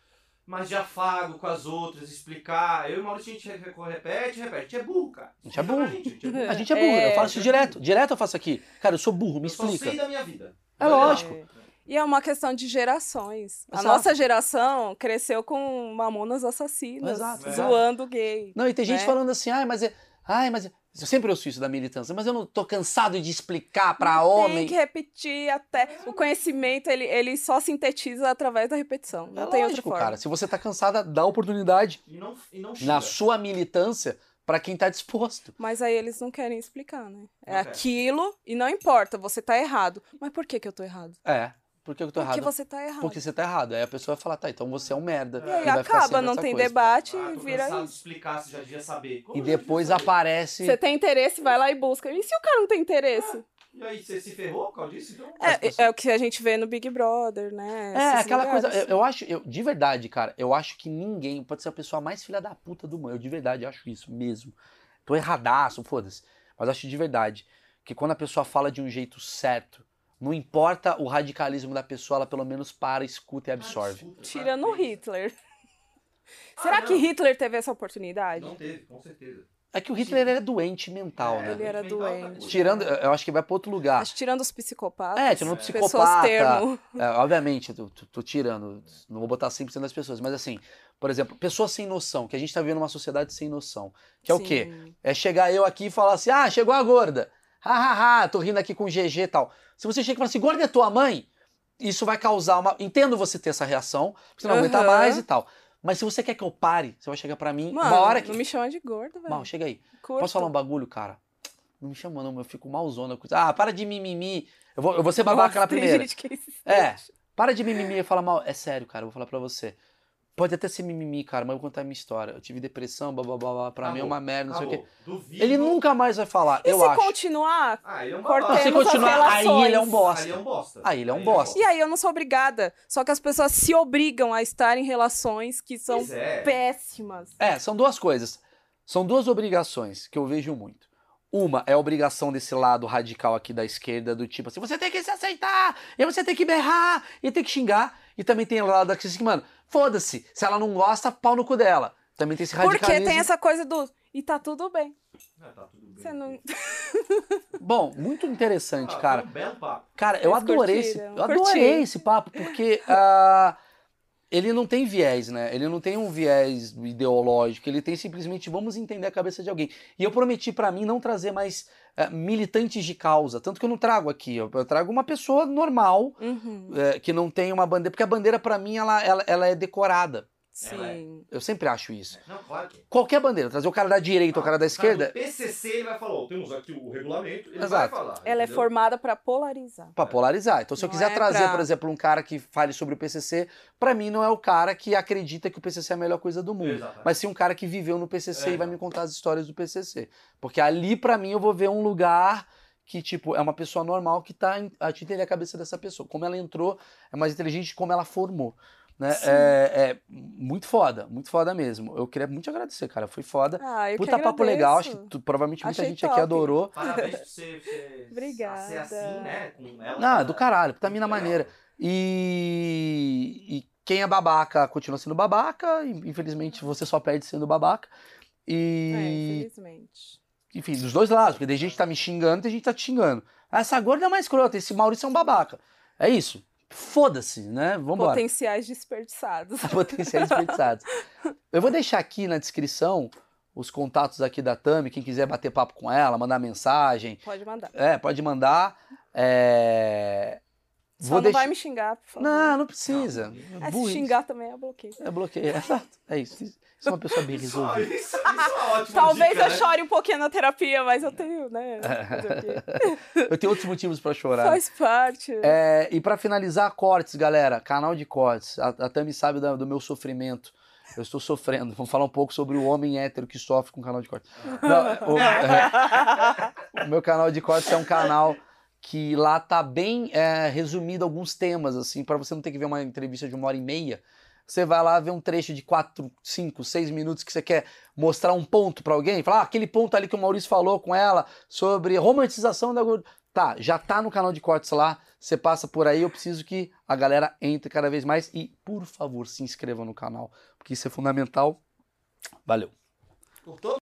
mais de afago com as outras, explicar. Eu e o Maurício, a gente re- repete, repete. A gente é burro, cara. A gente é Explica burro. gente, a gente é burro. A gente é burro, É. eu faço isso direto. Direto eu faço aqui. Cara, eu sou burro, me Eu só sei explica. da minha vida. É lógico. É. E é uma questão de gerações. A Exato. nossa geração cresceu com mamonas assassinas, Exato, zoando gay. Não, e tem gente né? falando assim, ai, mas é. Ai, mas. É-" Eu sempre ouço isso da militância, mas eu não tô cansado de explicar pra Tem homem. que repetir até. O conhecimento, ele, ele só sintetiza através da repetição. Não É tem outra lógico, forma. cara. Se você tá cansada, dá oportunidade E não, e não na sua militância pra quem tá disposto. Mas aí eles não querem explicar, né? É aquilo e não importa, você tá errado. Mas por que, que eu tô errado? É. Por que eu tô Porque errado? você tá errado. Porque você tá errado. Aí a pessoa vai falar, tá, então você é um merda. E aí vai ficar acaba, não tem coisa. debate Ah, e vira de isso. explicar, você já devia saber. Como E depois aparece. Você tem interesse, vai lá e busca. E se o cara não tem interesse? E aí, você se ferrou por causa disso? Então, É, é o que a gente vê no Big Brother, né? É, Esses aquela lugares. coisa. Eu, eu acho, eu, de verdade, cara, eu acho que ninguém pode ser a pessoa mais filha da puta do mundo. Eu de verdade acho isso mesmo. Tô erradaço, foda-se. Mas acho de verdade que quando a pessoa fala de um jeito certo, não importa o radicalismo da pessoa, ela pelo menos para, escuta e absorve. Tirando Hitler. Ah, Será não. que Hitler teve essa oportunidade? Não teve, com certeza. É que o Hitler era doente mental, É, né? Ele era tá doente. coisa. Tirando, eu acho que vai pra outro lugar. Acho que tirando os psicopatas. É, tirando o Pessoas psicopata. termo. É, obviamente, eu tô, tô- tô tirando, não vou botar 100% das pessoas, mas assim, por exemplo, pessoas sem noção, que a gente tá vivendo uma sociedade sem noção. Que é o quê? Sim. É chegar eu aqui e falar assim: ah, chegou a gorda. Ha, ha, ha, tô rindo aqui com GG e tal. Se você chega e fala assim, gorda é tua mãe, isso vai causar uma. Entendo você ter essa reação, porque você não aguenta Aham. mais e tal. Mas se você quer que eu pare, você vai chegar pra mim, Mano, uma hora que. não me chama de gordo, velho. Mal, chega aí. Curto. Posso falar um bagulho, cara? Não me chama, não, eu fico malzona. Ah, para de mimimi. Eu vou, eu vou ser babaca Nossa, na primeira. gente que É. sente. Para de mimimi e falar mal. É sério, cara, eu vou falar pra você. Pode até ser mimimi, cara, mas eu vou contar a minha história. Eu tive depressão, blá blá blá, blá pra mim é Acabou, uma merda, não sei o quê. Acabou. Duvido. Ele nunca mais vai falar, E eu se acho. continuar? Ah, ele é um babaca. Se continuar, aí relações. ele é um bosta. Aí ele é um bosta. Aí ele é um bosta. E aí eu não sou obrigada. Só que as pessoas se obrigam a estar em relações que são é. péssimas. É, são duas coisas. São duas obrigações que eu vejo muito. Uma é a obrigação desse lado radical aqui da esquerda, do tipo assim, você tem que se aceitar, e você tem que berrar, e tem que xingar. E também tem o lado daqui assim, mano, foda-se, se ela não gosta, pau no cu dela. Também tem esse radicalismo. Porque tem essa coisa do. E tá tudo bem. Ah, tá tudo bem. Você não. Bom, muito interessante, Ah, cara. foi Um belo papo. Cara, eu Vocês adorei esse, eu adorei esse papo, porque ah, ele não tem viés, né? Ele não tem um viés ideológico, ele tem simplesmente vamos entender a cabeça de alguém. E eu prometi pra mim não trazer mais ah, militantes de causa, tanto que eu não trago aqui, eu, eu trago uma pessoa normal, Uhum. eh, que não tem uma bandeira, porque a bandeira pra mim ela, ela, ela é decorada. Sim. Eu sempre acho isso. Não, claro que é. Qualquer bandeira, trazer o cara da direita ou o cara da esquerda, O PCC ele vai falar, ó, temos aqui o regulamento, ele Exato. vai falar. Ela é entendeu? formada pra polarizar. Pra polarizar. Então, se eu Não quiser é trazer, pra- por exemplo, um cara que fale sobre o PCC, pra mim não é o cara que acredita que o PCC é a melhor coisa do mundo. Exatamente. Mas sim um cara que viveu no PCC É, e vai me contar as histórias do PCC. Porque ali, pra mim, eu vou ver um lugar que, tipo, é uma pessoa normal que tá em- a entender a cabeça dessa pessoa. Como ela entrou, é mais inteligente de como ela formou. Né? É, é muito foda, muito foda mesmo. Eu queria muito te agradecer, cara. Foi foda. Ah, eu Puta que papo legal, acho que tu- provavelmente muita Achei gente aqui top. adorou. Parabéns por você, você Obrigada. ser assim, né? Com ela. Ah, do caralho, puta mina maneira. E, e quem é babaca continua sendo babaca, e infelizmente você só perde sendo babaca. É, E, infelizmente. enfim, dos dois lados, porque tem gente que tá me xingando, tem gente que tá te xingando. Essa gorda é mais escrota, esse Maurício é um babaca. É isso. Foda-se, né? Vambora. Potenciais desperdiçados. Potenciais desperdiçados. Eu vou deixar aqui na descrição os contatos aqui da Tami, quem quiser bater papo com ela, mandar mensagem. Pode mandar. É, pode mandar. É... Só Vou não deixar- vai me xingar, por favor. Não, não precisa. É, se xingar também é bloqueio. É bloqueio. Exato. É isso. Isso é uma pessoa bem resolvida. isso, isso é uma ótima Talvez dica, eu né? chore um pouquinho na terapia, mas eu tenho, né? Eu tenho outros motivos pra chorar. Faz parte. É, e pra finalizar, cortes, galera. Canal de cortes. A, a Tami sabe da- do meu sofrimento. Eu estou sofrendo. Vamos falar um pouco sobre o homem hétero que sofre com canal de cortes. Não, o, é, o meu canal de cortes é um canal que lá tá bem é, resumido alguns temas, assim, para você não ter que ver uma entrevista de uma hora e meia. Você vai lá ver um trecho de 4, 5, 6 minutos que você quer mostrar um ponto pra alguém, falar ah, aquele ponto ali que o Maurício falou com ela sobre romantização da gordura. Tá, já tá no canal de cortes lá. Você passa por aí, eu preciso que a galera entre cada vez mais e, por favor, se inscreva no canal, porque isso é fundamental. Valeu. Cortou?